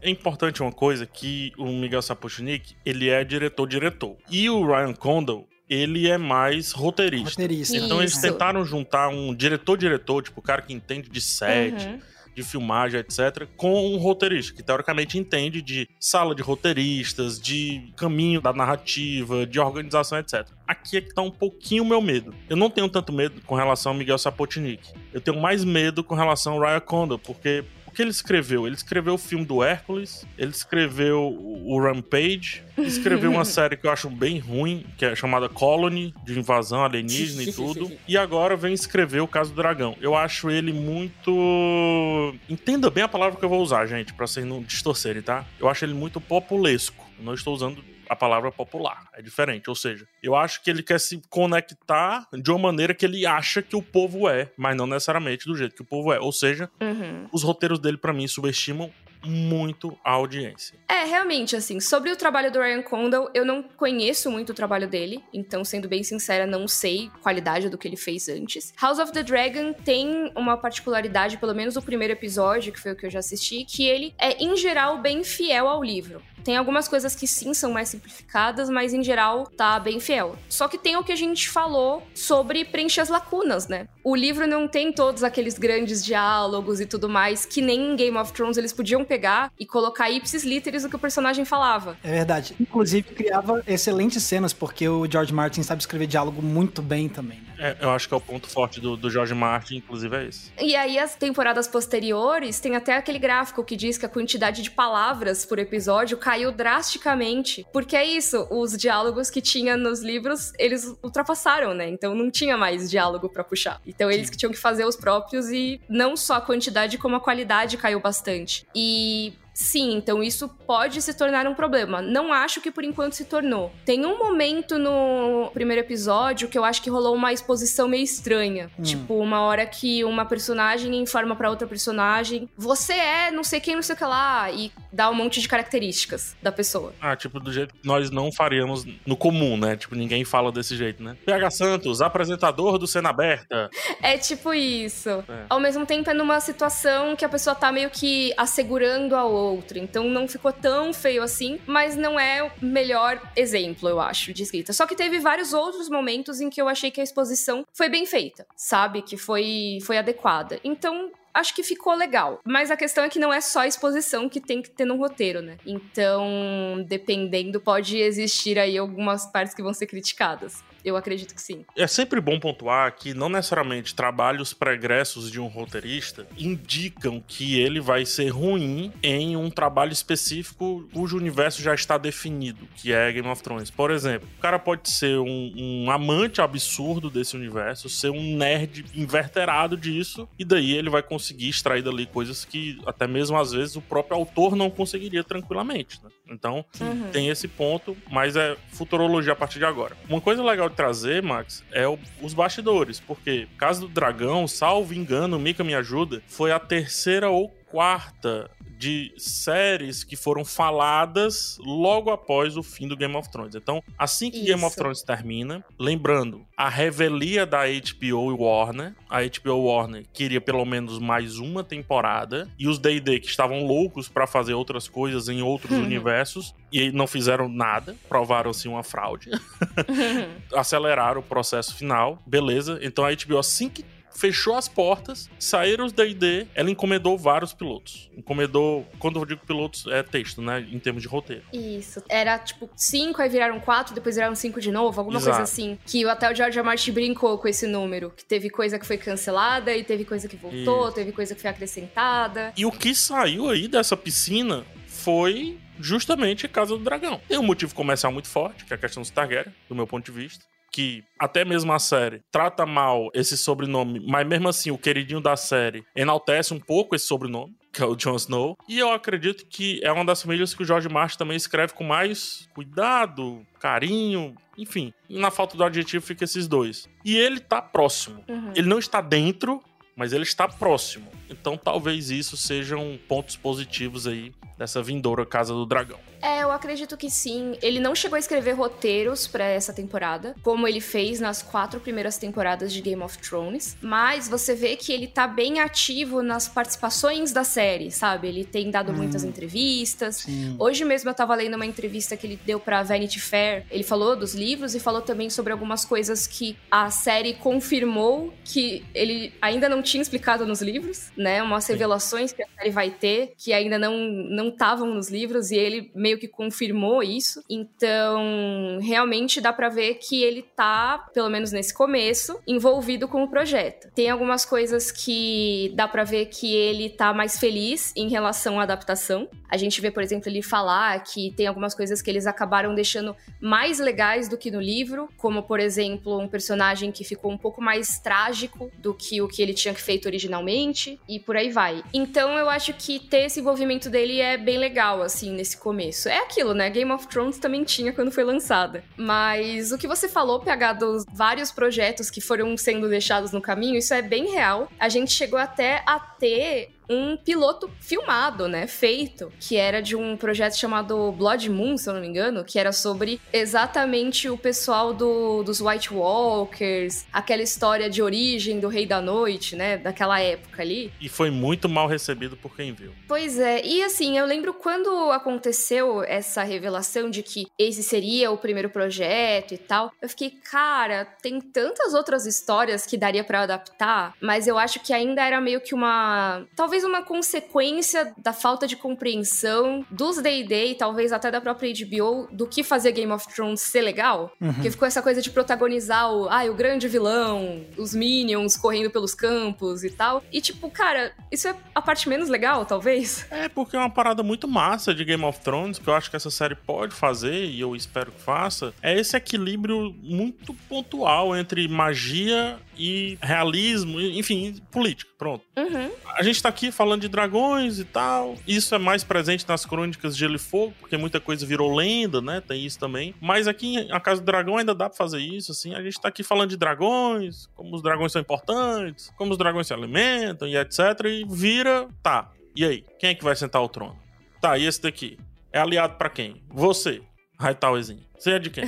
é importante uma coisa que o Miguel Sapochnik, ele é diretor-diretor. E o Ryan Condal, ele é mais roteirista. roteirista. Então Isso. eles tentaram juntar um diretor-diretor, tipo, o cara que entende de set, uhum de filmagem, etc., com um roteirista, que teoricamente entende de sala de roteiristas, de caminho da narrativa, de organização, etc. Aqui é que tá um pouquinho o meu medo. Eu não tenho tanto medo com relação ao Miguel Sapotnik. Eu tenho mais medo com relação ao Ryan Condor, porque que ele escreveu? Ele escreveu o filme do Hércules, ele escreveu o Rampage, escreveu uma série que eu acho bem ruim, que é chamada Colony, de invasão alienígena e tudo. E agora vem escrever o caso do dragão. Eu acho ele muito. Entenda bem a palavra que eu vou usar, gente, pra vocês não distorcerem, tá? Eu acho ele muito populesco. Eu não estou usando a palavra popular. É diferente. Ou seja, eu acho que ele quer se conectar de uma maneira que ele acha que o povo é, mas não necessariamente do jeito que o povo é. Ou seja, uhum. os roteiros dele, para mim, subestimam muito a audiência.
É, realmente, assim, sobre o trabalho do Ryan Condal, eu não conheço muito o trabalho dele, então, sendo bem sincera, não sei qualidade do que ele fez antes. House of the Dragon tem uma particularidade, pelo menos o primeiro episódio, que foi o que eu já assisti, que ele é, em geral, bem fiel ao livro. Tem algumas coisas que sim são mais simplificadas, mas em geral tá bem fiel. Só que tem o que a gente falou sobre preencher as lacunas, né? O livro não tem todos aqueles grandes diálogos e tudo mais que nem em Game of Thrones eles podiam pegar e colocar ipsis literis o que o personagem falava.
É verdade. Inclusive criava excelentes cenas porque o George Martin sabe escrever diálogo muito bem também. Né?
É, eu acho que é o ponto forte do, do George Martin, inclusive, é esse.
E aí, as temporadas posteriores, tem até aquele gráfico que diz que a quantidade de palavras por episódio caiu drasticamente. Porque é isso, os diálogos que tinha nos livros, eles ultrapassaram, né? Então não tinha mais diálogo para puxar. Então eles que tinham que fazer os próprios e não só a quantidade, como a qualidade caiu bastante. E Sim, então isso pode se tornar um problema. Não acho que por enquanto se tornou. Tem um momento no primeiro episódio que eu acho que rolou uma exposição meio estranha. Hum. Tipo, uma hora que uma personagem informa para outra personagem: Você é não sei quem, não sei o que lá. E dá um monte de características da pessoa.
Ah, tipo, do jeito que nós não faríamos no comum, né? Tipo, ninguém fala desse jeito, né? PH Santos, apresentador do Cena Aberta.
É tipo isso. É. Ao mesmo tempo, é numa situação que a pessoa tá meio que assegurando a outra outro. Então não ficou tão feio assim, mas não é o melhor exemplo, eu acho, de escrita. Só que teve vários outros momentos em que eu achei que a exposição foi bem feita, sabe? Que foi, foi adequada. Então, acho que ficou legal. Mas a questão é que não é só a exposição que tem que ter no roteiro, né? Então, dependendo, pode existir aí algumas partes que vão ser criticadas. Eu acredito que sim.
É sempre bom pontuar que não necessariamente trabalhos pregressos de um roteirista indicam que ele vai ser ruim em um trabalho específico cujo universo já está definido, que é Game of Thrones. Por exemplo, o cara pode ser um, um amante absurdo desse universo, ser um nerd inverterado disso, e daí ele vai conseguir extrair dali coisas que até mesmo às vezes o próprio autor não conseguiria tranquilamente. Né? Então, uhum. tem esse ponto, mas é futurologia a partir de agora. Uma coisa legal de trazer, Max, é o, os bastidores, porque Casa do Dragão, salvo engano, Mika me ajuda, foi a terceira ou quarta de séries que foram faladas logo após o fim do Game of Thrones. Então, assim que Isso. Game of Thrones termina, lembrando, a revelia da HBO e Warner, a HBO Warner queria pelo menos mais uma temporada e os D&D que estavam loucos para fazer outras coisas em outros universos e não fizeram nada, provaram-se uma fraude. Aceleraram o processo final, beleza? Então a HBO assim que fechou as portas, saíram os D&D, ela encomendou vários pilotos. Encomendou, quando eu digo pilotos, é texto, né? Em termos de roteiro.
Isso. Era tipo cinco, aí viraram quatro, depois viraram cinco de novo, alguma Exato. coisa assim. Que até o George R. Martin brincou com esse número. Que teve coisa que foi cancelada e teve coisa que voltou, Isso. teve coisa que foi acrescentada.
E o que saiu aí dessa piscina foi justamente Casa do Dragão. Tem um motivo comercial muito forte, que é a questão do Targaryen, do meu ponto de vista que até mesmo a série trata mal esse sobrenome, mas mesmo assim o queridinho da série enaltece um pouco esse sobrenome, que é o Jon Snow. E eu acredito que é uma das famílias que o George Martin também escreve com mais cuidado, carinho, enfim. Na falta do adjetivo fica esses dois. E ele tá próximo. Uhum. Ele não está dentro, mas ele está próximo. Então talvez isso sejam pontos positivos aí dessa vindoura Casa do Dragão.
É, eu acredito que sim. Ele não chegou a escrever roteiros para essa temporada, como ele fez nas quatro primeiras temporadas de Game of Thrones, mas você vê que ele tá bem ativo nas participações da série, sabe? Ele tem dado hum, muitas entrevistas. Sim. Hoje mesmo eu tava lendo uma entrevista que ele deu para Vanity Fair. Ele falou dos livros e falou também sobre algumas coisas que a série confirmou que ele ainda não tinha explicado nos livros, né? Umas revelações que a série vai ter que ainda não não estavam nos livros e ele meio que confirmou isso. Então, realmente dá para ver que ele tá, pelo menos nesse começo, envolvido com o projeto. Tem algumas coisas que dá para ver que ele tá mais feliz em relação à adaptação. A gente vê, por exemplo, ele falar que tem algumas coisas que eles acabaram deixando mais legais do que no livro, como por exemplo, um personagem que ficou um pouco mais trágico do que o que ele tinha feito originalmente e por aí vai. Então, eu acho que ter esse envolvimento dele é bem legal assim nesse começo isso. É aquilo, né? Game of Thrones também tinha quando foi lançada. Mas o que você falou, PH, dos vários projetos que foram sendo deixados no caminho, isso é bem real. A gente chegou até a ter um piloto filmado, né, feito, que era de um projeto chamado Blood Moon, se eu não me engano, que era sobre exatamente o pessoal do, dos White Walkers, aquela história de origem do Rei da Noite, né, daquela época ali.
E foi muito mal recebido por quem viu.
Pois é, e assim, eu lembro quando aconteceu essa revelação de que esse seria o primeiro projeto e tal, eu fiquei, cara, tem tantas outras histórias que daria para adaptar, mas eu acho que ainda era meio que uma, talvez talvez uma consequência da falta de compreensão dos D&D e talvez até da própria HBO do que fazer Game of Thrones ser legal. Uhum. Porque ficou essa coisa de protagonizar o, ah, o grande vilão, os minions correndo pelos campos e tal. E tipo, cara, isso é a parte menos legal, talvez.
É, porque é uma parada muito massa de Game of Thrones que eu acho que essa série pode fazer e eu espero que faça. É esse equilíbrio muito pontual entre magia e realismo, enfim, política. Pronto. Uhum. A gente tá aqui falando de dragões e tal. Isso é mais presente nas crônicas de Gelo e Fogo, porque muita coisa virou lenda, né? Tem isso também. Mas aqui a Casa do Dragão ainda dá pra fazer isso, assim. A gente tá aqui falando de dragões, como os dragões são importantes, como os dragões se alimentam e etc. E vira, tá. E aí? Quem é que vai sentar ao trono? Tá, e esse daqui? É aliado para quem? Você. Hightowerzinho. Você é de quem?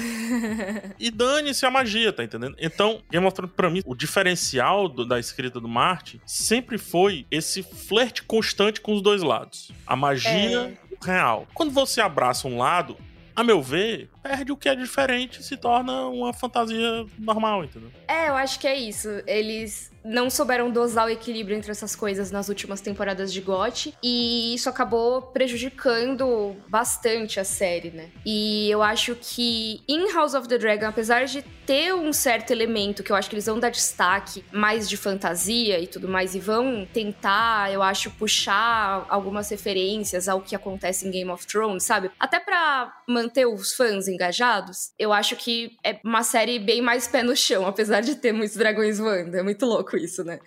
e dane-se a magia, tá entendendo? Então, Game of Thrones, pra mim, o diferencial do, da escrita do Martin sempre foi esse flerte constante com os dois lados. A magia é. real. Quando você abraça um lado, a meu ver, perde o que é diferente e se torna uma fantasia normal, entendeu?
É, eu acho que é isso. Eles não souberam dosar o equilíbrio entre essas coisas nas últimas temporadas de GOT e isso acabou prejudicando bastante a série, né? E eu acho que em House of the Dragon, apesar de ter um certo elemento que eu acho que eles vão dar destaque mais de fantasia e tudo mais e vão tentar, eu acho, puxar algumas referências ao que acontece em Game of Thrones, sabe? Até para manter os fãs engajados, eu acho que é uma série bem mais pé no chão, apesar de ter muitos dragões voando, é muito louco. isso, né?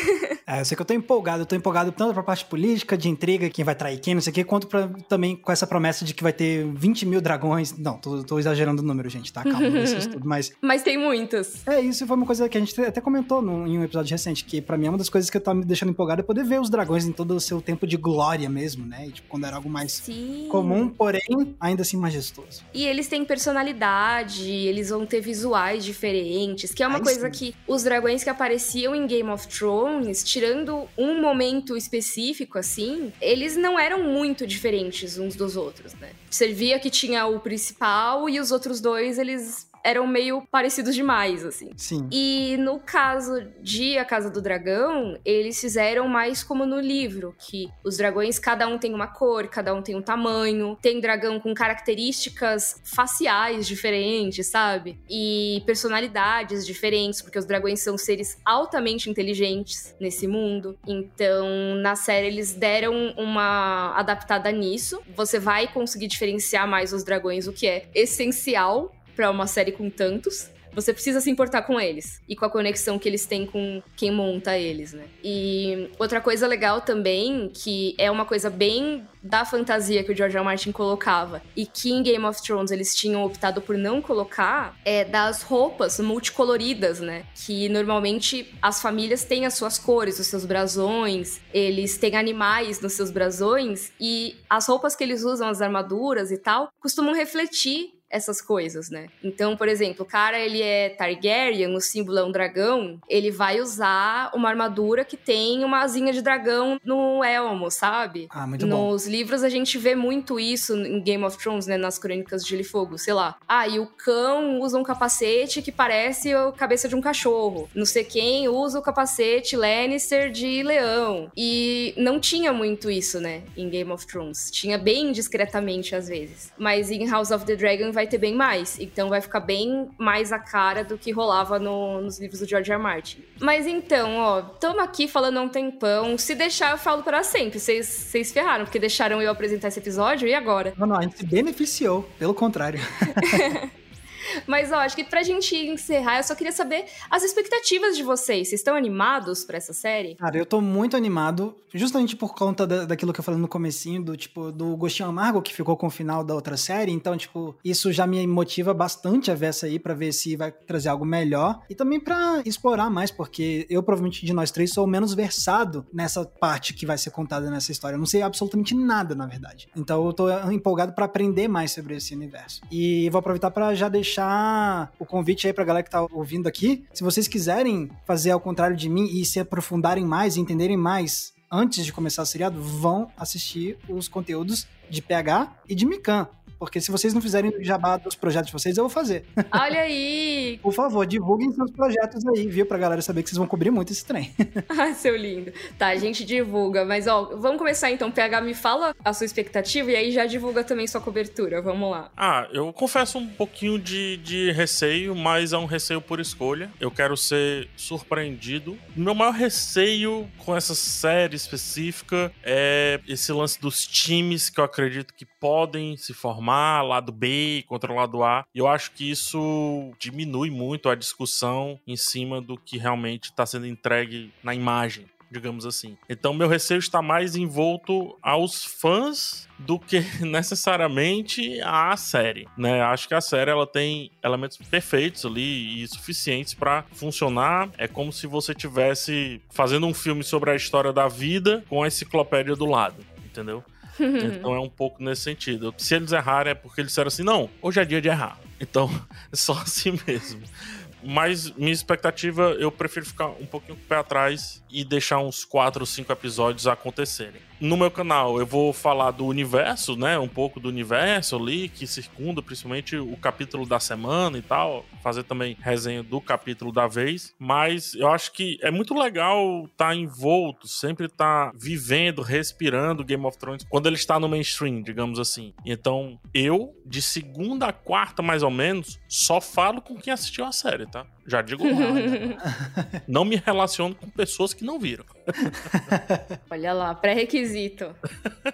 é, eu sei que eu tô empolgado. Eu tô empolgado tanto pra parte política, de intriga, quem vai trair quem, não sei o quê, quanto pra, também com essa promessa de que vai ter 20 mil dragões. Não, tô, tô exagerando o número, gente, tá? Calma, isso tudo, mas...
Mas tem muitos.
É, isso foi uma coisa que a gente até comentou no, em um episódio recente, que para mim é uma das coisas que tá me deixando empolgado é poder ver os dragões em todo o seu tempo de glória mesmo, né? E, tipo, quando era algo mais Sim. comum, porém, ainda assim majestoso.
E eles têm personalidade, eles vão ter visuais diferentes, que é uma coisa sim. que os dragões que apareciam em Game of Thrones, tirando um momento específico, assim, eles não eram muito diferentes uns dos outros, né? Servia que tinha o principal e os outros dois, eles eram meio parecidos demais, assim.
Sim.
E no caso de A Casa do Dragão, eles fizeram mais como no livro, que os dragões, cada um tem uma cor, cada um tem um tamanho, tem dragão com características faciais diferentes, sabe? E personalidades diferentes, porque os dragões são seres altamente inteligentes nesse mundo. Então, na série, eles deram uma adaptada nisso. Você vai conseguir diferenciar mais os dragões, o que é essencial para uma série com tantos. Você precisa se importar com eles e com a conexão que eles têm com quem monta eles, né? E outra coisa legal também, que é uma coisa bem da fantasia que o George R. Martin colocava e que em Game of Thrones eles tinham optado por não colocar, é das roupas multicoloridas, né? Que normalmente as famílias têm as suas cores, os seus brasões, eles têm animais nos seus brasões e as roupas que eles usam, as armaduras e tal, costumam refletir essas coisas, né? Então, por exemplo, o cara ele é Targaryen, o símbolo é um dragão, ele vai usar uma armadura que tem uma asinha de dragão no elmo, sabe?
Ah, muito
bom. Nos livros a gente vê muito isso em Game of Thrones, né, nas crônicas de Gelo e Fogo, sei lá. Ah, e o cão usa um capacete que parece a cabeça de um cachorro. Não sei quem usa o capacete Lannister de leão. E não tinha muito isso, né, em Game of Thrones. Tinha bem discretamente às vezes. Mas em House of the Dragon vai ter bem mais. Então vai ficar bem mais a cara do que rolava no, nos livros do George R. R. Martin. Mas então, ó, tamo aqui falando há um tempão. Se deixar, eu falo para sempre. Vocês ferraram, porque deixaram eu apresentar esse episódio e agora?
Não, não, a gente se beneficiou, pelo contrário.
Mas, ó, acho que pra gente encerrar, eu só queria saber as expectativas de vocês. Vocês estão animados pra essa série?
Cara, eu tô muito animado, justamente por conta da, daquilo que eu falei no comecinho, do tipo, do gostinho amargo que ficou com o final da outra série. Então, tipo, isso já me motiva bastante a ver essa aí, pra ver se vai trazer algo melhor. E também pra explorar mais, porque eu, provavelmente, de nós três, sou menos versado nessa parte que vai ser contada nessa história. Eu não sei absolutamente nada, na verdade. Então, eu tô empolgado para aprender mais sobre esse universo. E vou aproveitar para já deixar deixar o convite aí pra galera que tá ouvindo aqui. Se vocês quiserem fazer ao contrário de mim e se aprofundarem mais, entenderem mais antes de começar o seriado, vão assistir os conteúdos de PH e de Mikan. Porque se vocês não fizerem o jabá dos projetos de vocês, eu vou fazer.
Olha aí!
Por favor, divulguem seus projetos aí, viu? Pra galera saber que vocês vão cobrir muito esse trem.
Ai, seu lindo. Tá, a gente divulga. Mas, ó, vamos começar então. PH, me fala a sua expectativa e aí já divulga também sua cobertura. Vamos lá.
Ah, eu confesso um pouquinho de, de receio, mas é um receio por escolha. Eu quero ser surpreendido. Meu maior receio com essa série específica é esse lance dos times que eu acredito que podem se formar, lado B contra o lado A. E eu acho que isso diminui muito a discussão em cima do que realmente está sendo entregue na imagem digamos assim. Então, meu receio está mais envolto aos fãs do que necessariamente à série, né? Acho que a série ela tem elementos perfeitos ali e suficientes para funcionar. É como se você tivesse fazendo um filme sobre a história da vida com a enciclopédia do lado, entendeu? Então é um pouco nesse sentido. Se eles errarem é porque eles disseram assim: não, hoje é dia de errar. Então, é só assim mesmo. Mas minha expectativa, eu prefiro ficar um pouquinho com o pé atrás e deixar uns 4 ou 5 episódios acontecerem. No meu canal eu vou falar do universo, né? Um pouco do universo ali, que circunda principalmente o capítulo da semana e tal. Fazer também resenha do capítulo da vez. Mas eu acho que é muito legal estar tá envolto, sempre estar tá vivendo, respirando Game of Thrones quando ele está no mainstream, digamos assim. Então eu, de segunda a quarta mais ou menos, só falo com quem assistiu a série, tá? Já digo lá. Né? não me relaciono com pessoas que não viram.
Olha lá, pré-requisito.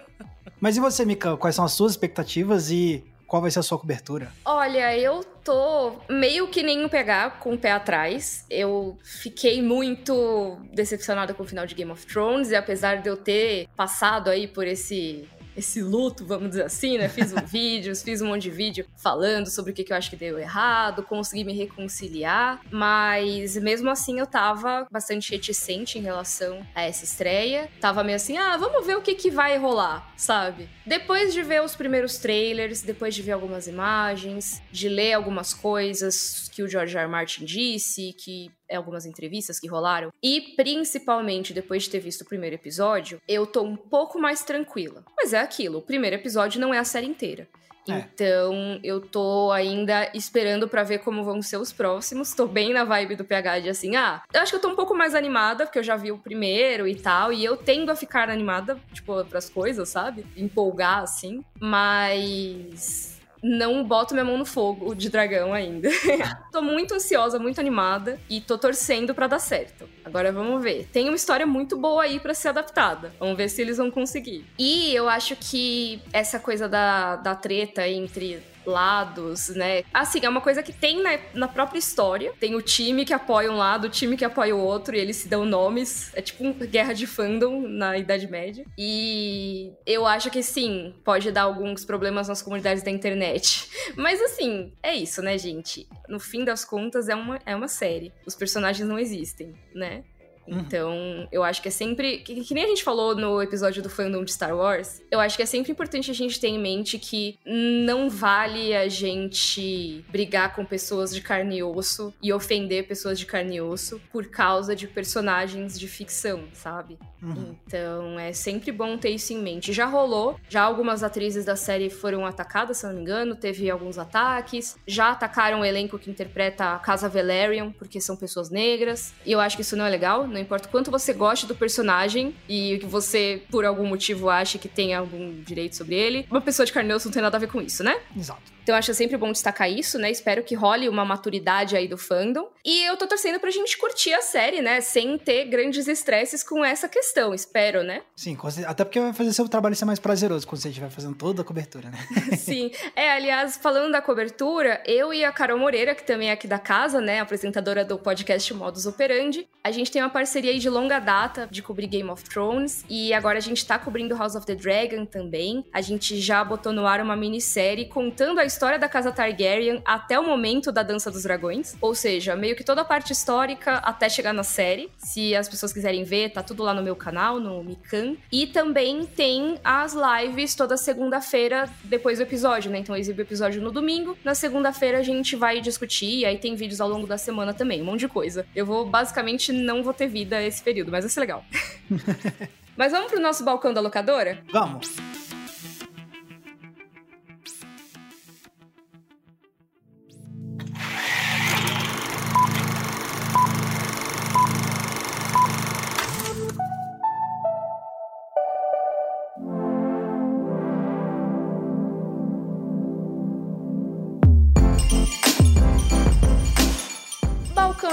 Mas e você, Mika? Quais são as suas expectativas e Qual vai ser a sua cobertura?
Olha, eu tô meio que nem um pegar com o pé atrás. Eu fiquei muito decepcionada com o final de Game of Thrones, e apesar de eu ter passado aí por esse esse luto, vamos dizer assim, né? Fiz um vídeo, fiz um monte de vídeo falando sobre o que, que eu acho que deu errado, consegui me reconciliar, mas mesmo assim eu tava bastante reticente em relação a essa estreia. Tava meio assim, ah, vamos ver o que, que vai rolar, sabe? Depois de ver os primeiros trailers, depois de ver algumas imagens, de ler algumas coisas que o George R. R. Martin disse, que algumas entrevistas que rolaram, e principalmente depois de ter visto o primeiro episódio, eu tô um pouco mais tranquila. Mas é aquilo, o primeiro episódio não é a série inteira. É. Então, eu tô ainda esperando para ver como vão ser os próximos. Tô bem na vibe do PH de assim, ah, eu acho que eu tô um pouco mais animada, porque eu já vi o primeiro e tal, e eu tendo a ficar animada, tipo, pras coisas, sabe? Empolgar, assim. Mas não boto minha mão no fogo de dragão ainda. tô muito ansiosa, muito animada e tô torcendo para dar certo. Agora vamos ver. Tem uma história muito boa aí para ser adaptada. Vamos ver se eles vão conseguir. E eu acho que essa coisa da, da treta entre lados, né? Assim, é uma coisa que tem na, na própria história. Tem o time que apoia um lado, o time que apoia o outro, e eles se dão nomes. É tipo uma guerra de fandom na Idade Média. E eu acho que sim, pode dar alguns problemas nas comunidades da internet. Mas assim, é isso, né, gente? No fim das contas, é uma, é uma série. Os personagens não existem, né? Uhum. Então, eu acho que é sempre. Que, que, nem a gente falou no episódio do fandom de Star Wars, eu acho que é sempre importante a gente ter em mente que não vale a gente brigar com pessoas de carne e osso e ofender pessoas de carne e osso por causa de personagens de ficção, sabe? Uhum. Então, é sempre bom ter isso em mente. Já rolou, já algumas atrizes da série foram atacadas, se não me engano, teve alguns ataques. Já atacaram o elenco que interpreta a Casa Valerian, porque são pessoas negras. E eu acho que isso não é legal não importa o quanto você goste do personagem e que você, por algum motivo, ache que tem algum direito sobre ele, uma pessoa de carne não tem nada a ver com isso, né?
Exato.
Então acho sempre bom destacar isso, né? Espero que role uma maturidade aí do fandom. E eu tô torcendo pra gente curtir a série, né? Sem ter grandes estresses com essa questão, espero, né?
Sim, até porque vai fazer seu trabalho ser mais prazeroso quando você estiver fazendo toda a cobertura, né?
Sim. É, aliás, falando da cobertura, eu e a Carol Moreira, que também é aqui da casa, né? Apresentadora do podcast Modus Operandi, a gente tem uma parceria aí de longa data de cobrir Game of Thrones. E agora a gente tá cobrindo House of the Dragon também. A gente já botou no ar uma minissérie contando a história história da casa Targaryen até o momento da Dança dos Dragões. Ou seja, meio que toda a parte histórica até chegar na série. Se as pessoas quiserem ver, tá tudo lá no meu canal, no Mikan. E também tem as lives toda segunda-feira depois do episódio, né? Então eu exibo o episódio no domingo. Na segunda-feira a gente vai discutir. E aí tem vídeos ao longo da semana também, um monte de coisa. Eu vou, basicamente, não vou ter vida esse período, mas vai ser legal. mas vamos pro nosso balcão da locadora?
Vamos!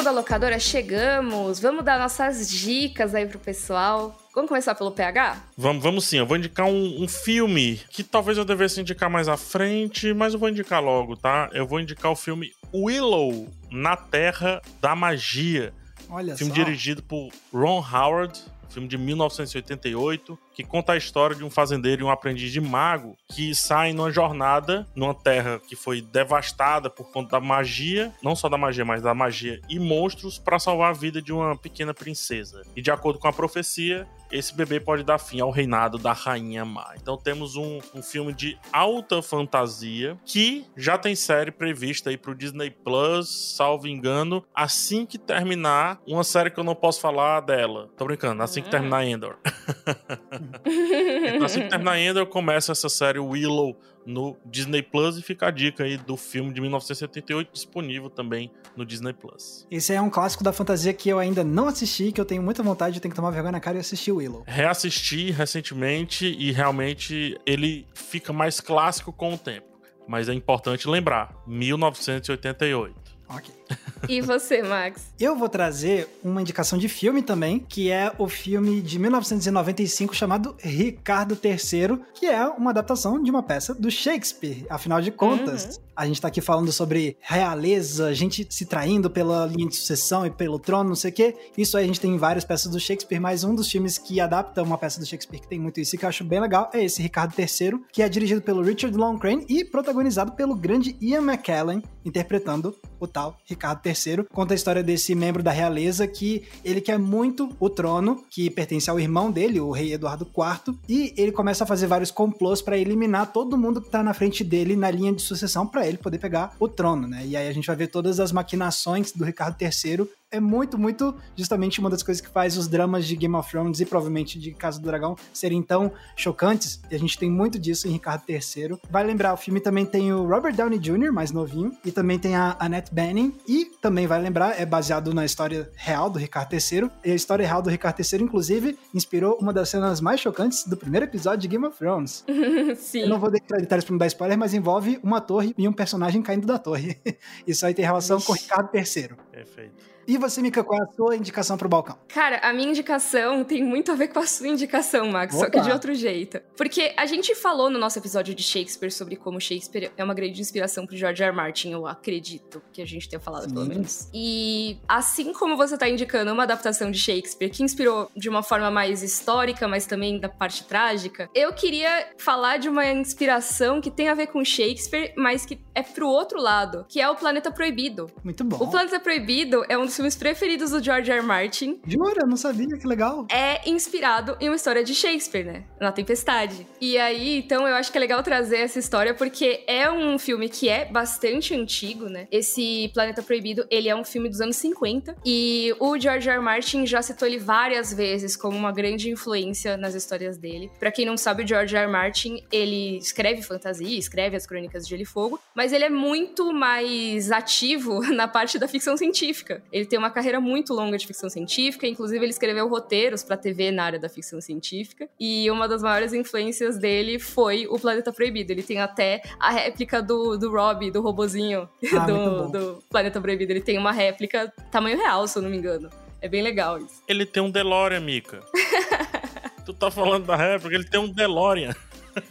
Da locadora, chegamos. Vamos dar nossas dicas aí pro pessoal. Vamos começar pelo PH?
Vamos, vamos sim. Eu vou indicar um, um, filme que talvez eu devesse indicar mais à frente, mas eu vou indicar logo, tá? Eu vou indicar o filme Willow na Terra da Magia.
Olha
filme
só.
dirigido por Ron Howard, filme de 1988 que conta a história de um fazendeiro e um aprendiz de mago que saem numa jornada numa terra que foi devastada por conta da magia, não só da magia, mas da magia e monstros, para salvar a vida de uma pequena princesa. E de acordo com a profecia, esse bebê pode dar fim ao reinado da Rainha Má. Então temos um, um filme de alta fantasia que já tem série prevista aí pro Disney Plus, salvo engano, assim que terminar uma série que eu não posso falar dela. Tô brincando, assim que terminar Endor. então, assim que terminar Ender, começa essa série Willow no Disney Plus e fica a dica aí do filme de 1978 disponível também no Disney Plus.
Esse é um clássico da fantasia que eu ainda não assisti, que eu tenho muita vontade de ter que tomar vergonha na cara e assistir Willow.
Reassisti recentemente e realmente ele fica mais clássico com o tempo. Mas é importante lembrar, 1988.
Ok.
E você, Max?
Eu vou trazer uma indicação de filme também, que é o filme de 1995 chamado Ricardo III, que é uma adaptação de uma peça do Shakespeare. Afinal de contas, uhum. a gente tá aqui falando sobre realeza, gente se traindo pela linha de sucessão e pelo trono, não sei o quê. Isso aí a gente tem em várias peças do Shakespeare, mas um dos filmes que adapta uma peça do Shakespeare que tem muito isso e que eu acho bem legal é esse Ricardo III, que é dirigido pelo Richard Longcrane e protagonizado pelo grande Ian McKellen, interpretando o tal Ricardo III III, conta a história desse membro da realeza que ele quer muito o trono, que pertence ao irmão dele, o rei Eduardo IV, e ele começa a fazer vários complôs para eliminar todo mundo que tá na frente dele na linha de sucessão para ele poder pegar o trono, né? E aí a gente vai ver todas as maquinações do Ricardo III é muito, muito justamente uma das coisas que faz os dramas de Game of Thrones e provavelmente de Casa do Dragão serem tão chocantes. E a gente tem muito disso em Ricardo III. Vai lembrar, o filme também tem o Robert Downey Jr., mais novinho, e também tem a Annette Bening, e também vai lembrar, é baseado na história real do Ricardo III. E a história real do Ricardo III, inclusive, inspirou uma das cenas mais chocantes do primeiro episódio de Game of Thrones.
Sim.
Eu não vou dar detalhes pra não dar spoiler, mas envolve uma torre e um personagem caindo da torre. Isso aí tem relação Ixi. com o Ricardo III.
Perfeito.
E você, Mika, qual é a sua indicação pro balcão?
Cara, a minha indicação tem muito a ver com a sua indicação, Max, Opa. só que de outro jeito. Porque a gente falou no nosso episódio de Shakespeare sobre como Shakespeare é uma grande inspiração pro George R. R. Martin, eu acredito que a gente tenha falado, Sim. pelo menos. E assim como você tá indicando uma adaptação de Shakespeare que inspirou de uma forma mais histórica, mas também da parte trágica, eu queria falar de uma inspiração que tem a ver com Shakespeare, mas que é pro outro lado, que é o Planeta Proibido.
Muito bom.
O Planeta Proibido é um dos dos filmes preferidos do George R. R. Martin.
Jura? Não sabia, que legal.
É inspirado em uma história de Shakespeare, né? Na Tempestade. E aí, então, eu acho que é legal trazer essa história porque é um filme que é bastante antigo, né? Esse Planeta Proibido, ele é um filme dos anos 50 e o George R. R. Martin já citou ele várias vezes como uma grande influência nas histórias dele. Para quem não sabe, o George R. R. Martin, ele escreve fantasia, escreve as Crônicas de Gelo e Fogo, mas ele é muito mais ativo na parte da ficção científica. Ele ele tem uma carreira muito longa de ficção científica, inclusive ele escreveu roteiros para TV na área da ficção científica. E uma das maiores influências dele foi o Planeta Proibido. Ele tem até a réplica do, do Rob, do robozinho ah, do, do Planeta Proibido. Ele tem uma réplica tamanho real, se eu não me engano. É bem legal isso.
Ele tem um DeLorean, Mika. tu tá falando da réplica, ele tem um DeLorean.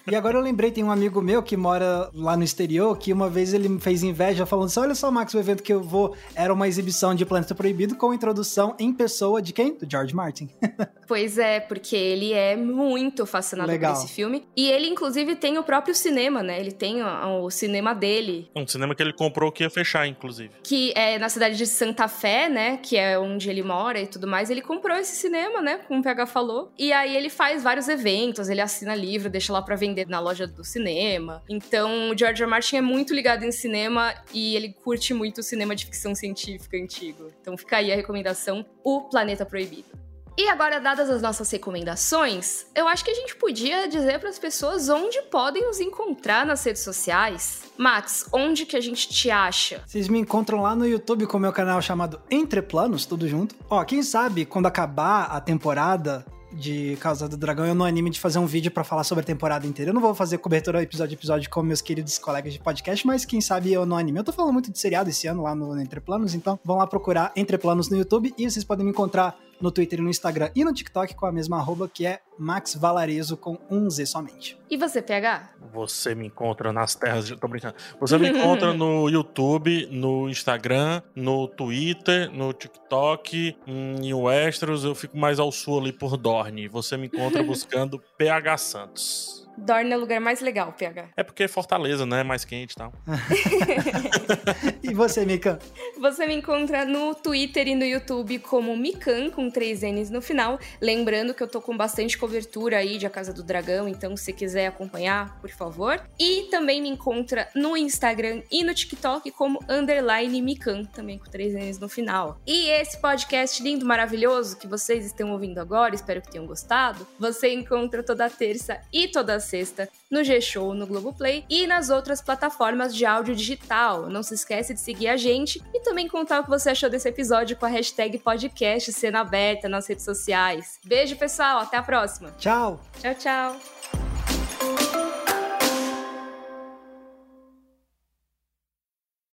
E agora eu lembrei, tem um amigo meu que mora lá no exterior, que uma vez ele me fez inveja falando assim: olha só, Max, o evento que eu vou era uma exibição de Planeta Proibido com introdução em pessoa de quem? Do George Martin.
pois é, porque ele é muito fascinado Legal. por esse filme. E ele, inclusive, tem o próprio cinema, né? Ele tem o, o cinema dele.
Um cinema que ele comprou que ia fechar, inclusive.
Que é na cidade de Santa Fé, né? Que é onde ele mora e tudo mais. Ele comprou esse cinema, né? Como o PH falou. E aí ele faz vários eventos, ele assina livro, deixa lá pra para vender na loja do cinema. Então, o George R. Martin é muito ligado em cinema e ele curte muito o cinema de ficção científica antigo. Então, fica aí a recomendação: O Planeta Proibido. E agora, dadas as nossas recomendações, eu acho que a gente podia dizer para as pessoas onde podem nos encontrar nas redes sociais. Max, onde que a gente te acha?
Vocês me encontram lá no YouTube com o meu canal chamado Entre Planos, tudo junto. Ó, quem sabe quando acabar a temporada, de Casa do Dragão, eu no anime de fazer um vídeo para falar sobre a temporada inteira. Eu não vou fazer cobertura episódio a episódio como meus queridos colegas de podcast, mas quem sabe eu no anime. Eu tô falando muito de seriado esse ano lá no Entre Planos, então vão lá procurar Entre Planos no YouTube e vocês podem me encontrar no Twitter, no Instagram e no TikTok com a mesma arroba que é Max Valarezo com um Z somente.
E você, PH?
Você me encontra nas terras de... Tô brincando. Você me encontra no YouTube, no Instagram, no Twitter, no TikTok, em Westeros. Eu fico mais ao sul ali por Dorne. Você me encontra buscando PH Santos.
Dorne é o lugar mais legal, PH.
É porque Fortaleza, né? É mais quente e tal.
e você, Mikan?
Você me encontra no Twitter e no YouTube como Mikan, com três N's no final. Lembrando que eu tô com bastante cobertura aí de A Casa do Dragão, então se quiser acompanhar, por favor. E também me encontra no Instagram e no TikTok como underline Mikan, também com três N's no final. E esse podcast lindo, maravilhoso que vocês estão ouvindo agora, espero que tenham gostado, você encontra toda terça e toda sexta no G-Show, no Globoplay e nas outras plataformas de áudio digital. Não se esquece de seguir a gente e também contar o que você achou desse episódio com a hashtag podcast Cena Aberta nas redes sociais. Beijo, pessoal. Até a próxima.
Tchau.
Tchau, tchau.